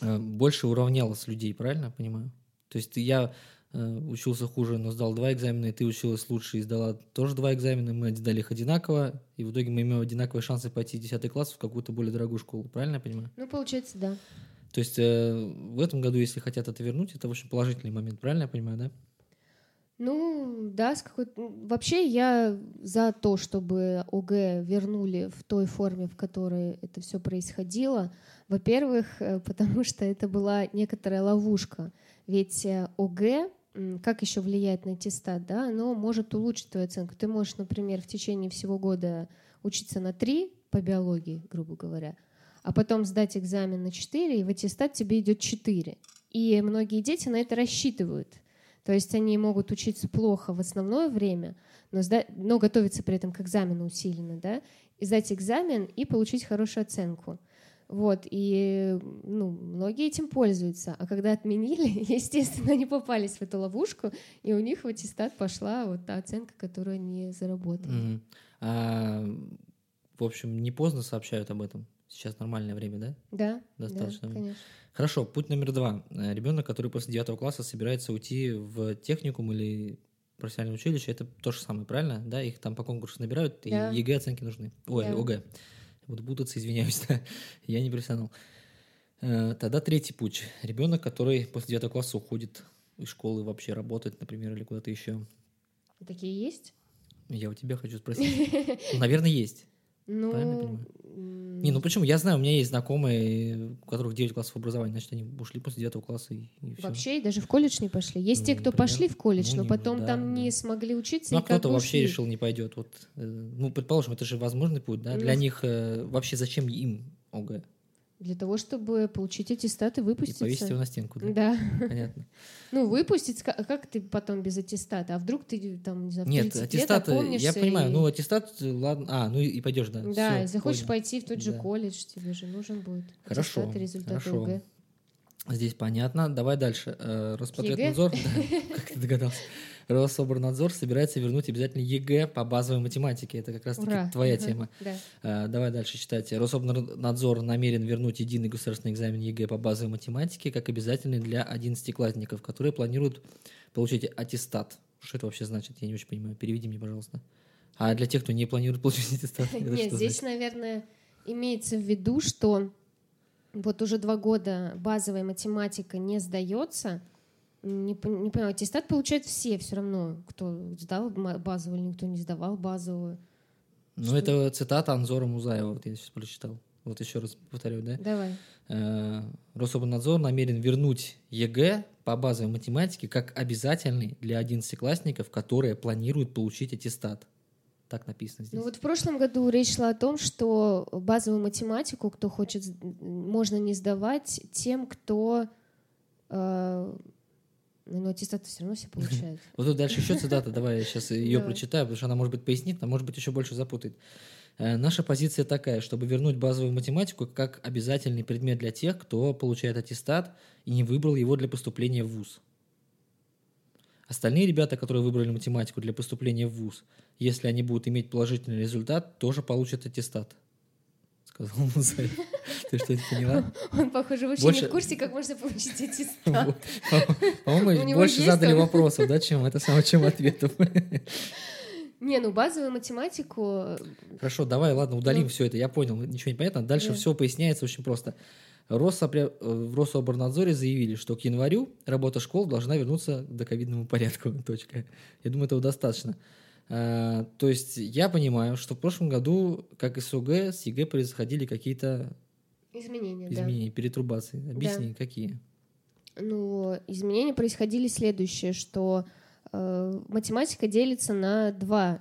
э, больше уравнялось людей, правильно я понимаю? То есть я учился хуже, но сдал два экзамена, и ты училась лучше и сдала тоже два экзамена, мы сдали их одинаково, и в итоге мы имеем одинаковые шансы пойти в 10 класс в какую-то более дорогую школу, правильно я понимаю? Ну, получается, да. То есть э, в этом году, если хотят это вернуть, это очень положительный момент, правильно я понимаю, да? Ну, да, с какой Вообще я за то, чтобы ОГЭ вернули в той форме, в которой это все происходило. Во-первых, э, (laughs) потому что это была некоторая ловушка. Ведь э, ОГЭ, как еще влияет на аттестат, да, оно может улучшить твою оценку. Ты можешь, например, в течение всего года учиться на 3 по биологии, грубо говоря, а потом сдать экзамен на 4, и в аттестат тебе идет 4. И многие дети на это рассчитывают. То есть они могут учиться плохо в основное время, но, сда- но готовиться при этом к экзамену усиленно, да, и сдать экзамен и получить хорошую оценку. Вот, и ну, многие этим пользуются. А когда отменили, (laughs) естественно, они попались в эту ловушку, и у них в аттестат пошла вот та оценка, которую они заработали. Мгм. А, в общем, не поздно сообщают об этом. Сейчас нормальное время, да? Да, Достаточно. да, конечно. Хорошо, путь номер два. Э, Ребенок, который после девятого класса собирается уйти в техникум или профессиональное училище, это то же самое, правильно? Да, их там по конкурсу набирают, и Да. ЕГЭ оценки нужны. Ой, Да. ОГЭ. Буду путаться, извиняюсь, (laughs) да. я не профессионал. Э, Тогда третий путь. Ребенок, который после девятого класса уходит из школы вообще работать, например, или куда-то еще. Такие есть? Я у тебя хочу спросить. (laughs) Наверное, есть. Ну, Правильно Не, ну почему? Я знаю, у меня есть знакомые, у которых 9 классов образования, значит, они ушли после 9 класса и, все. Вообще и даже в колледж не пошли. Есть Ну, те, кто например. пошли в колледж, Ну, но потом да, там да. не смогли учиться. Ну, и а кто-то вообще решил не пойдет. Вот, э, ну, предположим, это же возможный путь, да? Для них э, вообще зачем им ОГЭ? Для того, чтобы получить аттестат и И выпуститься. повесить его на стенку, да? Да. Понятно. (laughs) Ну, выпустить, а как ты потом без аттестата? А вдруг ты там, не знаю, Нет, 30 аттестат, э, я понимаю, и- ну, аттестат, э, ладно, а, ну и, и пойдешь, да. Да, и захочешь понял. пойти в тот же Да. колледж, тебе же нужен будет Хорошо, аттестат и результаты хорошо. Здесь понятно. Давай дальше. Э? Роспотребнадзор, (laughs) да, как ты догадался, Рособрнадзор собирается вернуть обязательно ЕГЭ по базовой математике. Это как раз-таки твоя Ага, тема. Да. Э, Давай дальше читать. Рособрнадзор намерен вернуть единый государственный экзамен ЕГЭ по базовой математике как обязательный для одиннадцатиклассников, которые планируют получить аттестат. Что это вообще значит? Я не очень понимаю. Переведи мне, пожалуйста. А для тех, кто не планирует получить аттестат, (laughs) Нет, здесь, наверное, имеется в виду, что вот уже два года базовая математика не сдается. Не, не понимаю, аттестат получают все все равно, кто сдал базовую, или никто не сдавал базовую. Ну, это цитата Анзора Музаева, вот я сейчас прочитал. вот еще раз повторю, да? Давай. Э, Рособрнадзор намерен вернуть ЕГЭ по базовой математике как обязательный для одиннадцатиклассников, которые планируют получить аттестат. Так написано здесь. Ну вот в прошлом году речь шла о том, что базовую математику, кто хочет, можно не сдавать тем, кто э, ну, аттестат все равно все (laughs) получают. Вот тут дальше еще цитата, давай я сейчас ее прочитаю, потому что она, может быть, пояснит, а может быть, еще больше запутает. Э, наша позиция такая, чтобы вернуть базовую математику как обязательный предмет для тех, кто получает аттестат и не выбрал его для поступления в ВУЗ. Остальные ребята, которые выбрали математику для поступления в ВУЗ, если они будут иметь положительный результат, тоже получат аттестат. Сказал (laughs) Музаев. Ты что, не поняла? (laughs) Он, похоже, вообще больше... не в курсе, как можно получить аттестат. (laughs) По-моему, больше задали вопросов, да, чем это самое, чем ответов. (laughs) Не, ну базовую математику... Э, Хорошо, давай, ладно, удалим ну... все это. Я понял, ничего не понятно. Дальше все поясняется очень просто. Росопре... Э, в Рособорнадзоре заявили, что к январю работа школ должна вернуться к доковидному порядку. Точка. Я думаю, этого достаточно. А, то есть я понимаю, что в прошлом году, как и с ОГЭ, с ЕГЭ происходили какие-то изменения, изменения да. пертурбации. Объясни, да. какие? Ну, изменения происходили следующее, что э, математика делится на два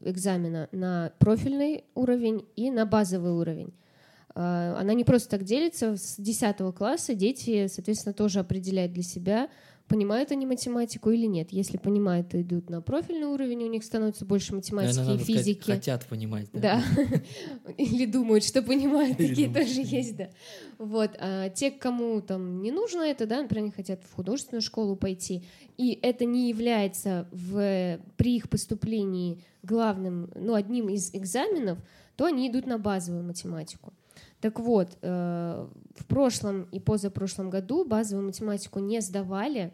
экзамена, на профильный уровень и на базовый уровень. Э, она не просто так делится, с 10 класса дети, соответственно, тоже определяют для себя, понимают они математику или нет. Если понимают, то идут на профильный уровень, у них становится больше математики Наверное, и физики. Сказать, хотят понимать, да? Да. (laughs) Или думают, что понимают, такие тоже есть, да. Вот. А те, кому там не нужно это, да, например, они хотят в художественную школу пойти, и это не является в, при их поступлении главным, ну, одним из экзаменов, то они идут на базовую математику. Так вот, э, в прошлом и позапрошлом году базовую математику не сдавали,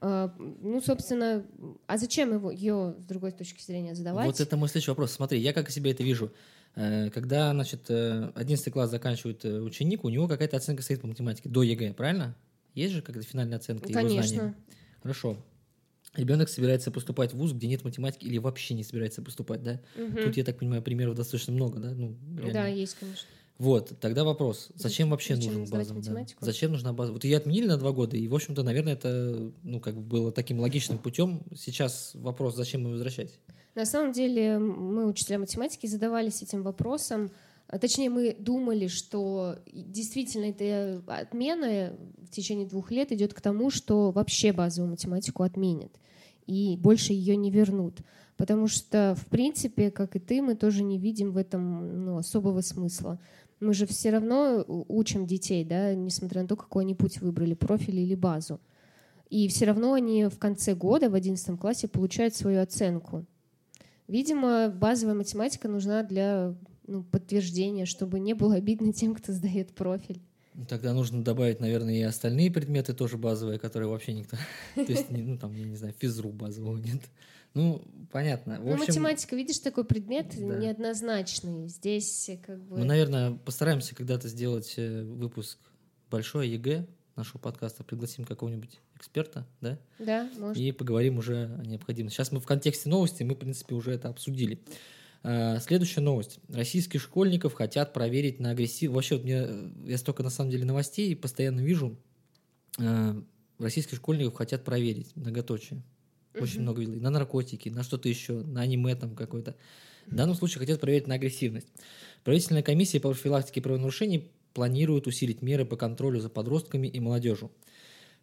ну, собственно, а зачем его, ее с другой точки зрения сдавать? Вот это мой следующий вопрос. Смотри, я как себе это вижу. Э, когда, значит, 11 э, класс заканчивает э, ученик, у него какая-то оценка стоит по математике до ЕГЭ, правильно? Есть же какая-то финальная оценка Конечно. его знаний? Хорошо. Ребенок собирается поступать в ВУЗ, где нет математики, или вообще не собирается поступать, да? Угу. Тут, я так понимаю, примеров достаточно много, да? Ну, Да, есть, конечно. Вот, тогда вопрос, зачем вообще зачем нужен базовый? Да? Зачем нужна база? Вот ее отменили на два года, и, в общем-то, наверное, это, ну, как бы было таким логичным путем. Сейчас вопрос, зачем ее возвращать? На самом деле, мы, учителя математики, задавались этим вопросом. А, точнее, мы думали, что действительно эта отмена в течение двух лет идет к тому, что вообще базовую математику отменят и больше ее не вернут. Потому что, в принципе, как и ты, мы тоже не видим в этом ну, особого смысла. Мы же все равно учим детей, да, несмотря на то, какой они путь выбрали, профиль или базу. И все равно они в конце года, в 11 классе, получают свою оценку. Видимо, базовая математика нужна для ну, подтверждения, чтобы не было обидно тем, кто сдает профиль. Тогда нужно добавить, наверное, и остальные предметы тоже базовые, которые вообще никто... (laughs) То есть, ну, там, я не знаю, физру базового нет. Ну, понятно. В ну, общем, математика, видишь, такой предмет да. неоднозначный. Здесь как бы... Мы, наверное, постараемся когда-то сделать э, выпуск большой ЕГЭ нашего подкаста, пригласим какого-нибудь эксперта, да? Да, может. И поговорим уже о необходимости. Сейчас мы в контексте новости, мы, в принципе, уже это обсудили. А, следующая новость. Российских школьников хотят проверить на агрессивность. Вообще, вот мне, я столько, на самом деле, новостей постоянно вижу. А, российских школьников хотят проверить, многоточие. Очень много видел. на наркотики, на что-то еще, на аниме там какой-то. В данном случае хотят проверить на агрессивность. Правительственная комиссия по профилактике правонарушений планирует усилить меры по контролю за подростками и молодежью.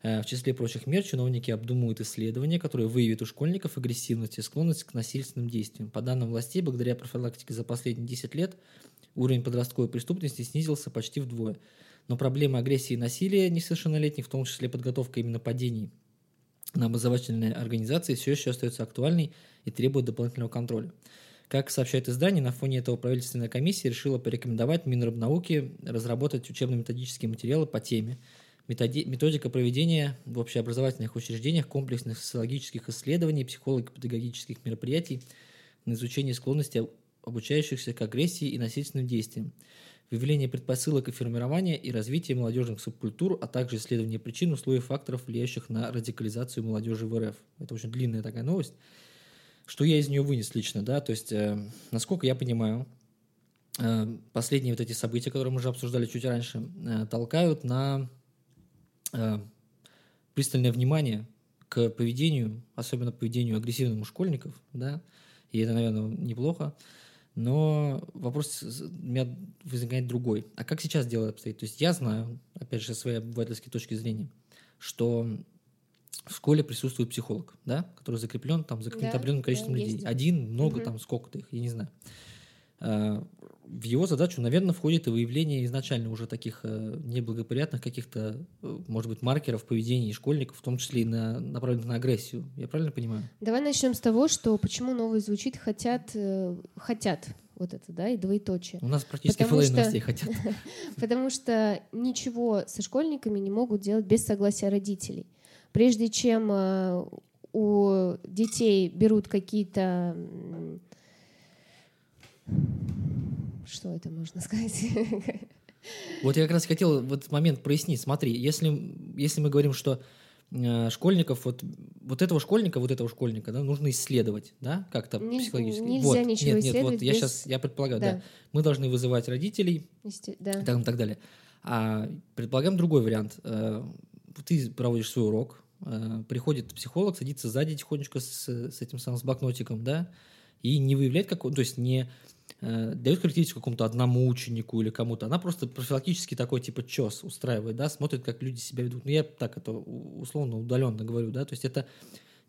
Э, в числе прочих мер чиновники обдумывают исследования, которые выявят у школьников агрессивность и склонность к насильственным действиям. По данным властей, благодаря профилактике за последние 10 лет уровень подростковой преступности снизился почти вдвое. Но проблема агрессии и насилия несовершеннолетних, в том числе подготовка именно падений на образовательные организации все еще остается актуальной и требует дополнительного контроля. Как сообщает издание, на фоне этого правительственная комиссия решила порекомендовать Минрабнауке разработать учебно-методические материалы по теме методи- методика проведения в общеобразовательных учреждениях комплексных социологических исследований, психолого-педагогических мероприятий на изучение склонности обучающихся к агрессии и насильственным действиям – выявление предпосылок и формирования и развитие молодежных субкультур, а также исследование причин, условий факторов, влияющих на радикализацию молодежи в РФ. Это очень длинная такая новость. Что я из нее вынес лично, да, то есть, э, насколько я понимаю, э, последние вот эти события, которые мы уже обсуждали чуть раньше, э, толкают на пристальное внимание к поведению, особенно поведению агрессивному школьников, да, и это, наверное, неплохо. Но вопрос у меня возникает другой. А как сейчас дело обстоит? То есть я знаю, опять же, своей обывательской точки зрения, что в школе присутствует психолог, да, который закреплен там за каким-то да, определенным количеством да, людей. Есть. Один, много, угу. там сколько-то их, я не знаю. В его задачу, наверное, входит и выявление изначально уже таких э, неблагоприятных каких-то, э, может быть, маркеров поведения школьников, в том числе и на, направленных на агрессию. Я правильно понимаю? Давай начнем с того, что почему новый звучит хотят, э, хотят вот это, да, и двоеточие. У нас практически половина новостей хотят. (laughs) Потому что ничего со школьниками не могут делать без согласия родителей. Прежде чем у детей берут какие-то что это можно сказать? (laughs) Вот я как раз хотел в этот момент прояснить. Смотри, если, если мы говорим, что э, школьников, вот, вот этого школьника, вот этого школьника, да, нужно исследовать, да, как-то не, психологически. Нельзя вот, ничего нет. Нет, вот я сейчас, я предполагаю, да. да, мы должны вызывать родителей, Есте... да. и так, и так далее. А предполагаем другой вариант. Э, ты проводишь свой урок, э, приходит психолог, садится сзади тихонечко с, с этим самым с блокнотиком, да, и не выявляет какого, то есть не э, дает характеристику какому-то одному ученику или кому-то, она просто профилактически такой типа чес устраивает, да, смотрит, как люди себя ведут. Ну, я так это условно удаленно говорю, да, то есть это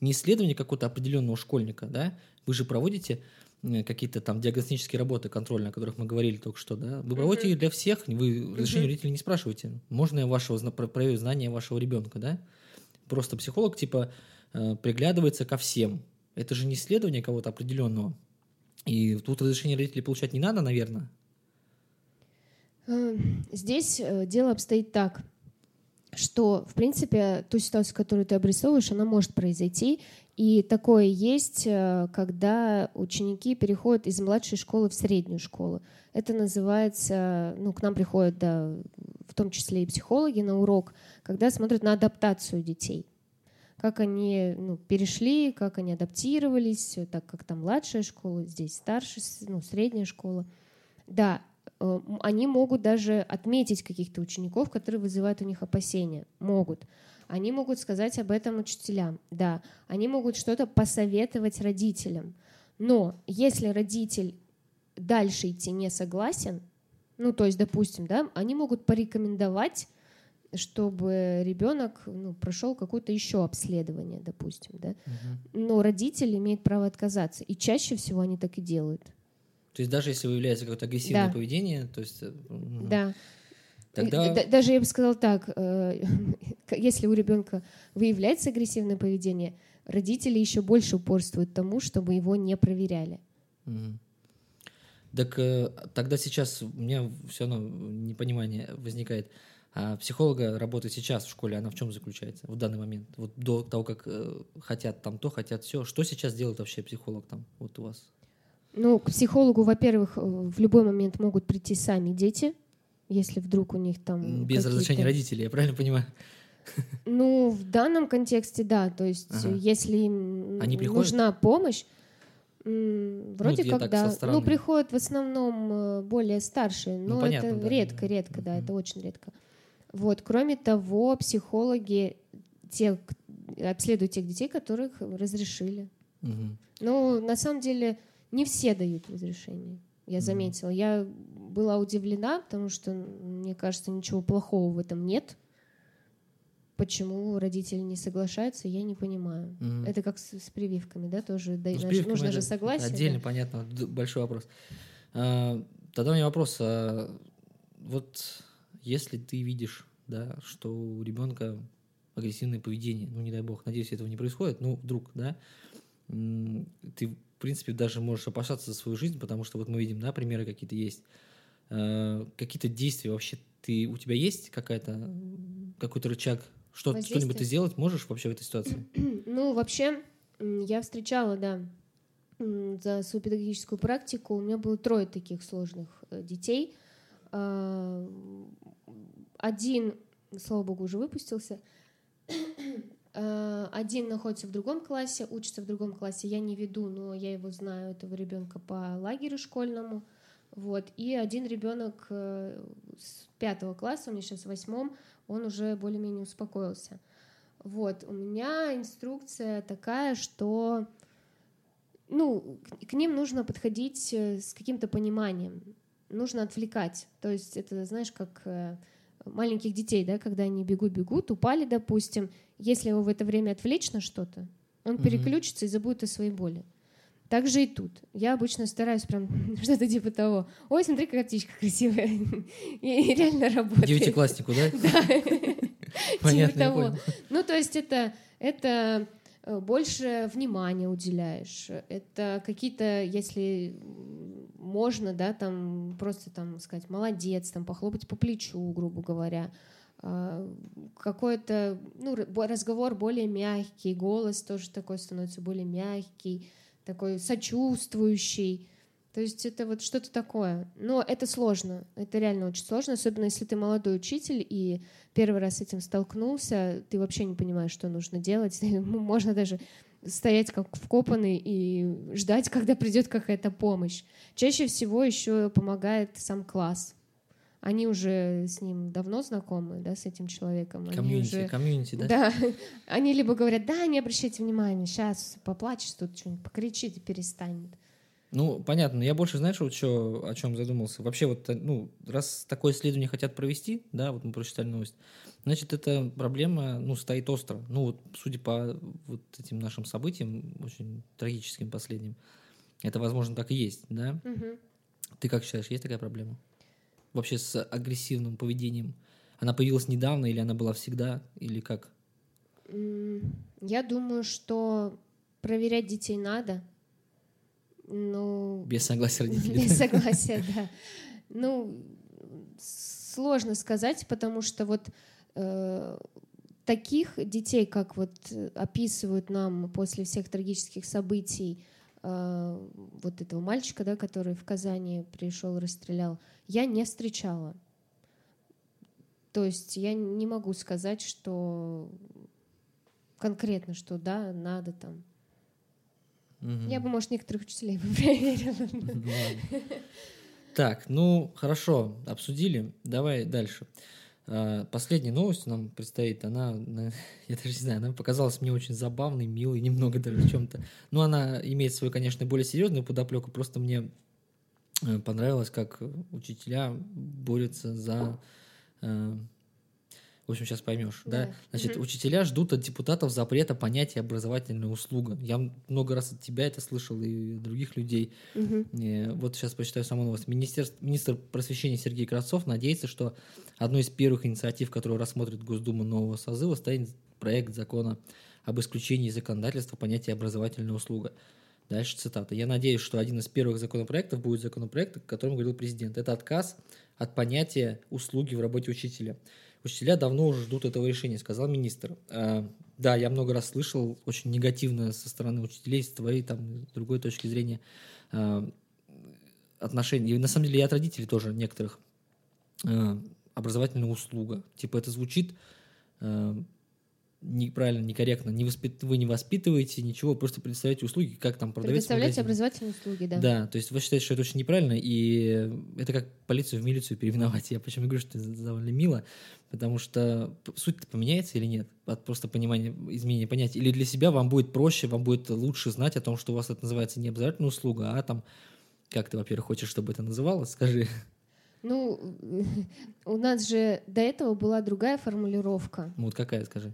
не исследование какого-то определенного школьника, да, вы же проводите э, какие-то там диагностические работы контрольные, о которых мы говорили только что, да, вы проводите их для всех, вы разрешение mm-hmm. родителей не спрашиваете, можно я вашего, проверю знания вашего ребенка, да, просто психолог типа э, приглядывается ко всем, это же не исследование кого-то определенного, и тут разрешение родителей получать не надо, наверное? Эм, здесь э, дело обстоит так, что, в принципе, ту ситуацию, которую ты обрисовываешь, она может произойти. И такое есть, э, когда ученики переходят из младшей школы в среднюю школу. Это называется, ну, к нам приходят, да, в том числе и психологи на урок, когда смотрят на адаптацию детей как они ну, перешли, как они адаптировались, так как там младшая школа, здесь старшая, ну, средняя школа. Да, э, они могут даже отметить каких-то учеников, которые вызывают у них опасения. Могут. Они могут сказать об этом учителям. Да, они могут что-то посоветовать родителям. Но если родитель дальше идти не согласен, ну, то есть, допустим, да, они могут порекомендовать чтобы ребенок ну, прошел какое-то еще обследование, допустим, да. Угу. Но родитель имеет право отказаться, и чаще всего они так и делают. То есть даже если выявляется какое-то агрессивное да. поведение, то есть... Угу. Да. Тогда... Даже я бы сказала так, э, (laughs) если у ребенка выявляется агрессивное поведение, родители еще больше упорствуют тому, чтобы его не проверяли. Угу. Так э, тогда сейчас у меня все равно непонимание возникает. А психолога работа сейчас в школе, она в чем заключается в данный момент? Вот до того, как э, хотят там то, хотят все. Что сейчас делает вообще психолог там вот у вас? Ну, к психологу, во-первых, э, в любой момент могут прийти сами дети, если вдруг у них там... Без разрешения родителей, я правильно понимаю? (laughs) Ну, в данном контексте, да. То есть, ага. если им Они нужна помощь, Вроде ну, как да. Ну, приходят в основном э, более старшие, но ну, понятно, это да. редко, редко, да, это очень редко. Вот. Кроме того, психологи те, обследуют тех детей, которых разрешили. Угу. Ну, на самом деле, не все дают разрешение. Я заметила. Я была удивлена, потому что, мне кажется, ничего плохого в этом нет. Почему родители не соглашаются, я не понимаю. Угу. Это как с, с прививками, да, тоже ну, да, прививками нужно же согласие. Отдельно, да? понятно, большой вопрос. А, тогда у меня вопрос. А, вот если ты видишь, да, что у ребенка агрессивное поведение, ну, не дай бог, надеюсь, этого не происходит, ну, вдруг, да, ты, в принципе, даже можешь опасаться за свою жизнь, потому что вот мы видим, да, примеры какие-то есть. Э, какие-то действия вообще ты, у тебя есть какая-то, какой-то рычаг, что, что-нибудь ты сделать можешь вообще в этой ситуации? (clears throat) Ну, вообще, я встречала, да, за свою педагогическую практику, у меня было трое таких сложных э, детей – один, слава богу, уже выпустился. А, один находится в другом классе, учится в другом классе. Я не веду, но я его знаю, этого ребенка по лагерю школьному. Вот. И один ребенок э, с пятого класса, у меня сейчас в восьмом, он уже более-менее успокоился. Вот. У меня инструкция такая, что ну, к ним нужно подходить э, с каким-то пониманием. Нужно отвлекать. То есть это, знаешь, как э, маленьких детей, да, когда они бегут-бегут, упали, допустим. Если его в это время отвлечь на что-то, он mm-hmm. переключится и забудет о своей боли. Так же и тут. Я обычно стараюсь прям (laughs) что-то типа того. Ой, смотри, какая птичка красивая. (laughs) И реально работает. Девятикласснику, да? (laughs) Да. Типа того. Ну, то есть это это Э, больше внимания уделяешь. Это какие-то, если можно, да, там просто там сказать молодец, там похлопать по плечу, грубо говоря, а, какой-то ну, разговор более мягкий, голос тоже такой становится более мягкий, такой сочувствующий. То есть это вот что-то такое. Но это сложно. Это реально очень сложно, особенно если ты молодой учитель и первый раз с этим столкнулся, ты вообще не понимаешь, что нужно делать. (laughs) Можно даже стоять как вкопанный и ждать, (laughs) когда придет какая-то помощь. Чаще всего еще помогает сам класс. Они уже с ним давно знакомы, да, с этим человеком. Community, уже... community, да? Да. (laughs) Они либо говорят, да, не обращайте внимания, сейчас поплачет тут что-нибудь, покричит и перестанет. Ну, понятно. Я больше, знаешь, вот что, о чем задумался. Вообще, вот, ну, раз такое исследование хотят провести, да, вот мы прочитали новость, значит, эта проблема, ну, стоит остро. Ну, вот, судя по вот этим нашим событиям, очень трагическим последним, это, возможно, так и есть, да? Угу. Ты как считаешь, есть такая проблема? Вообще с агрессивным поведением? Она появилась недавно или она была всегда, или как? Я думаю, что проверять детей надо, ну... Без согласия родителей. Без согласия, да. Ну, сложно сказать, потому что вот э, таких детей, как вот описывают нам после всех трагических событий, э, вот этого мальчика, да, который в Казани пришел расстрелял, я не встречала. То есть я не могу сказать, что конкретно, что да, надо там Угу. Я бы, может, некоторых учителей бы (laughs) проверила. (laughs) Так, ну хорошо, обсудили. Давай дальше. А, последняя новость нам предстоит. Она, (laughs) я даже не знаю, она показалась мне очень забавной, милой, немного даже в чем-то. Но она имеет свою, конечно, более серьезную подоплеку. Просто мне э, понравилось, как учителя борются за э, в общем, сейчас поймешь, да? да? Значит, угу. учителя ждут от депутатов запрета понятия образовательная услуга. Я много раз от тебя это слышал и других людей. Угу. И вот сейчас почитаю саму новость. Министер, министр просвещения Сергей Кравцов надеется, что одной из первых инициатив, которую рассмотрит Госдума нового созыва, станет проект закона об исключении законодательства понятия образовательная услуга. Дальше цитата. «Я надеюсь, что один из первых законопроектов будет законопроект, о котором говорил президент. Это отказ от понятия услуги в работе учителя». Учителя давно уже ждут этого решения, сказал министр. А, да, я много раз слышал очень негативно со стороны учителей, с твоей, там, другой точки зрения а, отношений. И на самом деле и от родителей тоже некоторых а, образовательная услуга. Типа это звучит неправильно, некорректно. Не воспит... Вы не воспитываете ничего, просто предоставляете услуги, как там продавец Предоставляете образовательные услуги, да. Да, то есть вы считаете, что это очень неправильно, и это как полицию в милицию переименовать. Я почему говорю, что это довольно мило, потому что суть-то поменяется или нет? От просто понимания, изменения понятия. Или для себя вам будет проще, вам будет лучше знать о том, что у вас это называется не обязательная услуга, а там, как ты, во-первых, хочешь, чтобы это называлось, скажи. Ну, (laughs) у нас же до этого была другая формулировка. Ну, вот какая, скажи?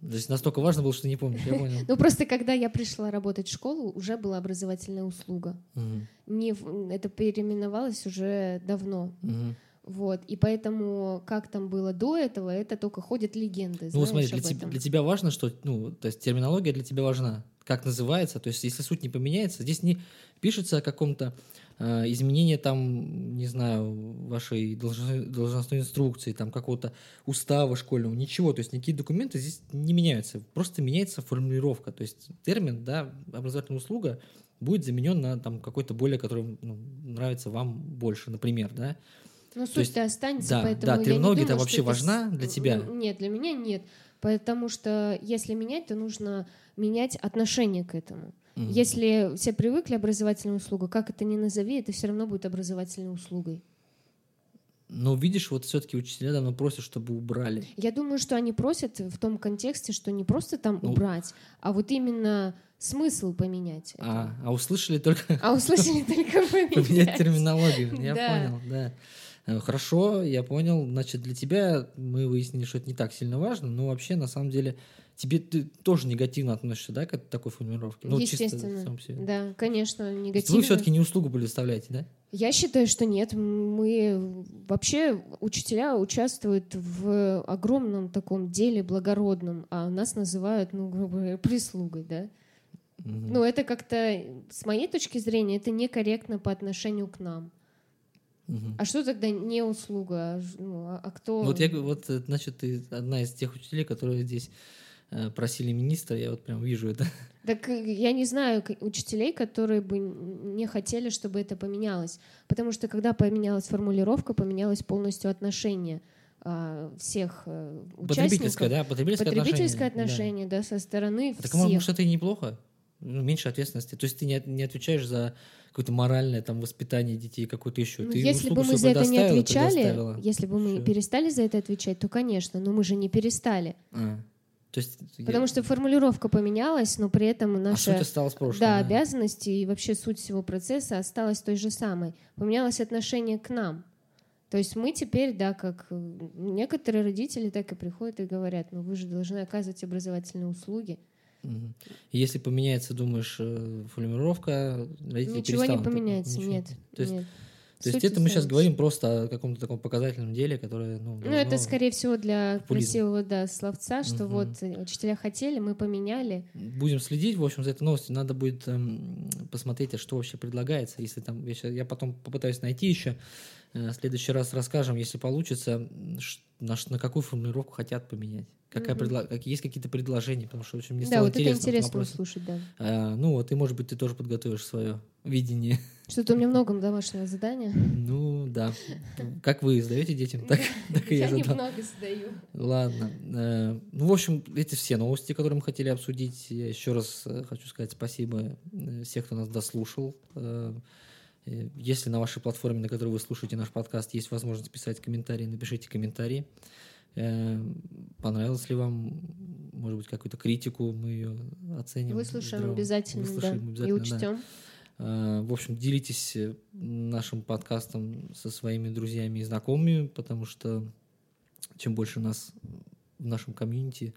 То есть настолько важно было, что не помню. я понял. (laughs) Ну просто когда я пришла работать в школу, уже была образовательная услуга. Угу. Это переименовалось уже давно. Угу. Вот, и поэтому, как там было до этого, это только ходят легенды. Ну, смотри, для, тебя, для тебя важно, что, ну, то есть терминология для тебя важна, как называется, то есть если суть не поменяется, здесь не пишется о каком-то Э, изменение там, не знаю, вашей должностной, инструкции, там какого-то устава школьного, ничего, то есть никакие документы здесь не меняются, просто меняется формулировка, то есть термин, да, образовательная услуга будет заменен на там какой-то более, который ну, нравится вам больше, например, да. Ну, суть-то останется, да, поэтому да, терминология-то вообще важна для тебя? Нет, для меня нет, потому что если менять, то нужно менять отношение к этому. Угу. Если все привыкли образовательную услугу, как это ни назови, это все равно будет образовательной услугой. Но видишь, вот все-таки учителя давно просят, чтобы убрали. Я думаю, что они просят в том контексте, что не просто там ну, убрать, а вот именно смысл поменять. А, а услышали только... А услышали (laughs) только поменять. Поменять терминологию. Я понял, да. Э, хорошо, я понял. Значит, для тебя мы выяснили, что это не так сильно важно, но вообще, на самом деле, тебе ты тоже негативно относишься, да, к такой формулировке? Ну, Естественно. Чисто, да, конечно, негативно. Вы все-таки не услугу предоставляете, да? Я считаю, что нет. Мы вообще учителя участвуют в огромном таком деле благородном, а нас называют, ну, грубо говоря, прислугой, да? Угу. Ну, это как-то, с моей точки зрения, это некорректно по отношению к нам. Угу. А что тогда не услуга? А, ну, а, а кто? Вот я, вот, значит, ты одна из тех учителей, которые здесь Э, просили министра, я вот прям вижу это. (laughs) Так э, я не знаю учителей, которые бы не хотели, чтобы это поменялось. Потому что когда поменялась формулировка, поменялось полностью отношение а, всех э, Потребительское, да? Потребительское, Потребительское отношение, да. да, со стороны а всех. Так, может, это и неплохо? Ну, меньше ответственности. То есть ты не, не отвечаешь за какое-то моральное там воспитание детей, какое-то еще. Ну, ты если бы мы за это не отвечали, если бы мы Все. перестали за это отвечать, то, конечно, но мы же не перестали. А. То есть Потому я... что формулировка поменялась, но при этом наша а осталась прошлой, да, да, обязанности и вообще суть всего процесса осталась той же самой. Поменялось отношение к нам. То есть мы теперь, да, как некоторые родители так и приходят и говорят, ну вы же должны оказывать образовательные услуги. Если поменяется, думаешь, э, формулировка, родители Ничего не поменяется, ничего. нет. То есть нет. То есть это мы сейчас говорим просто о каком-то таком показательном деле, которое... Ну, ну это, скорее всего, для популизм. красивого да, словца, что угу. вот учителя хотели, мы поменяли. Будем следить, в общем, за этой новостью. Надо будет эм, посмотреть, а что вообще предлагается. Если там... Я, сейчас, я потом попытаюсь найти еще. Э, в следующий раз расскажем, если получится, на, на какую формулировку хотят поменять. Какая mm-hmm. как, есть какие-то предложения, потому что очень мне да, стало вот интересно. это интересно услышать, да. А, ну вот, и, может быть, ты тоже подготовишь свое видение. Что-то у меня много домашнего задания. Ну, да. Как вы сдаете детям, так, (laughs) так и я задам. Я немного сдаю. Ладно. Э, ну, в общем, эти все новости, которые мы хотели обсудить. Я еще раз э, хочу сказать спасибо э, всех, кто нас дослушал. Если на вашей платформе, на которой вы слушаете наш подкаст, есть возможность писать комментарии, напишите комментарии. Э, понравилось ли вам, может быть, какую-то критику, мы ее оценим. Выслушаем здраво. обязательно, Выслушаем да, обязательно, и учтем. Да. В общем, делитесь э, нашим подкастом со своими друзьями и знакомыми, потому что чем больше нас в нашем комьюнити,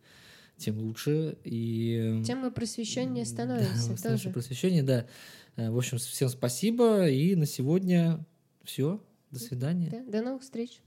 тем лучше. И... Тем мы просвещеннее становимся (laughs) да, тоже. Просвещение, да. В общем, всем спасибо. И на сегодня все. До свидания. Да, до новых встреч.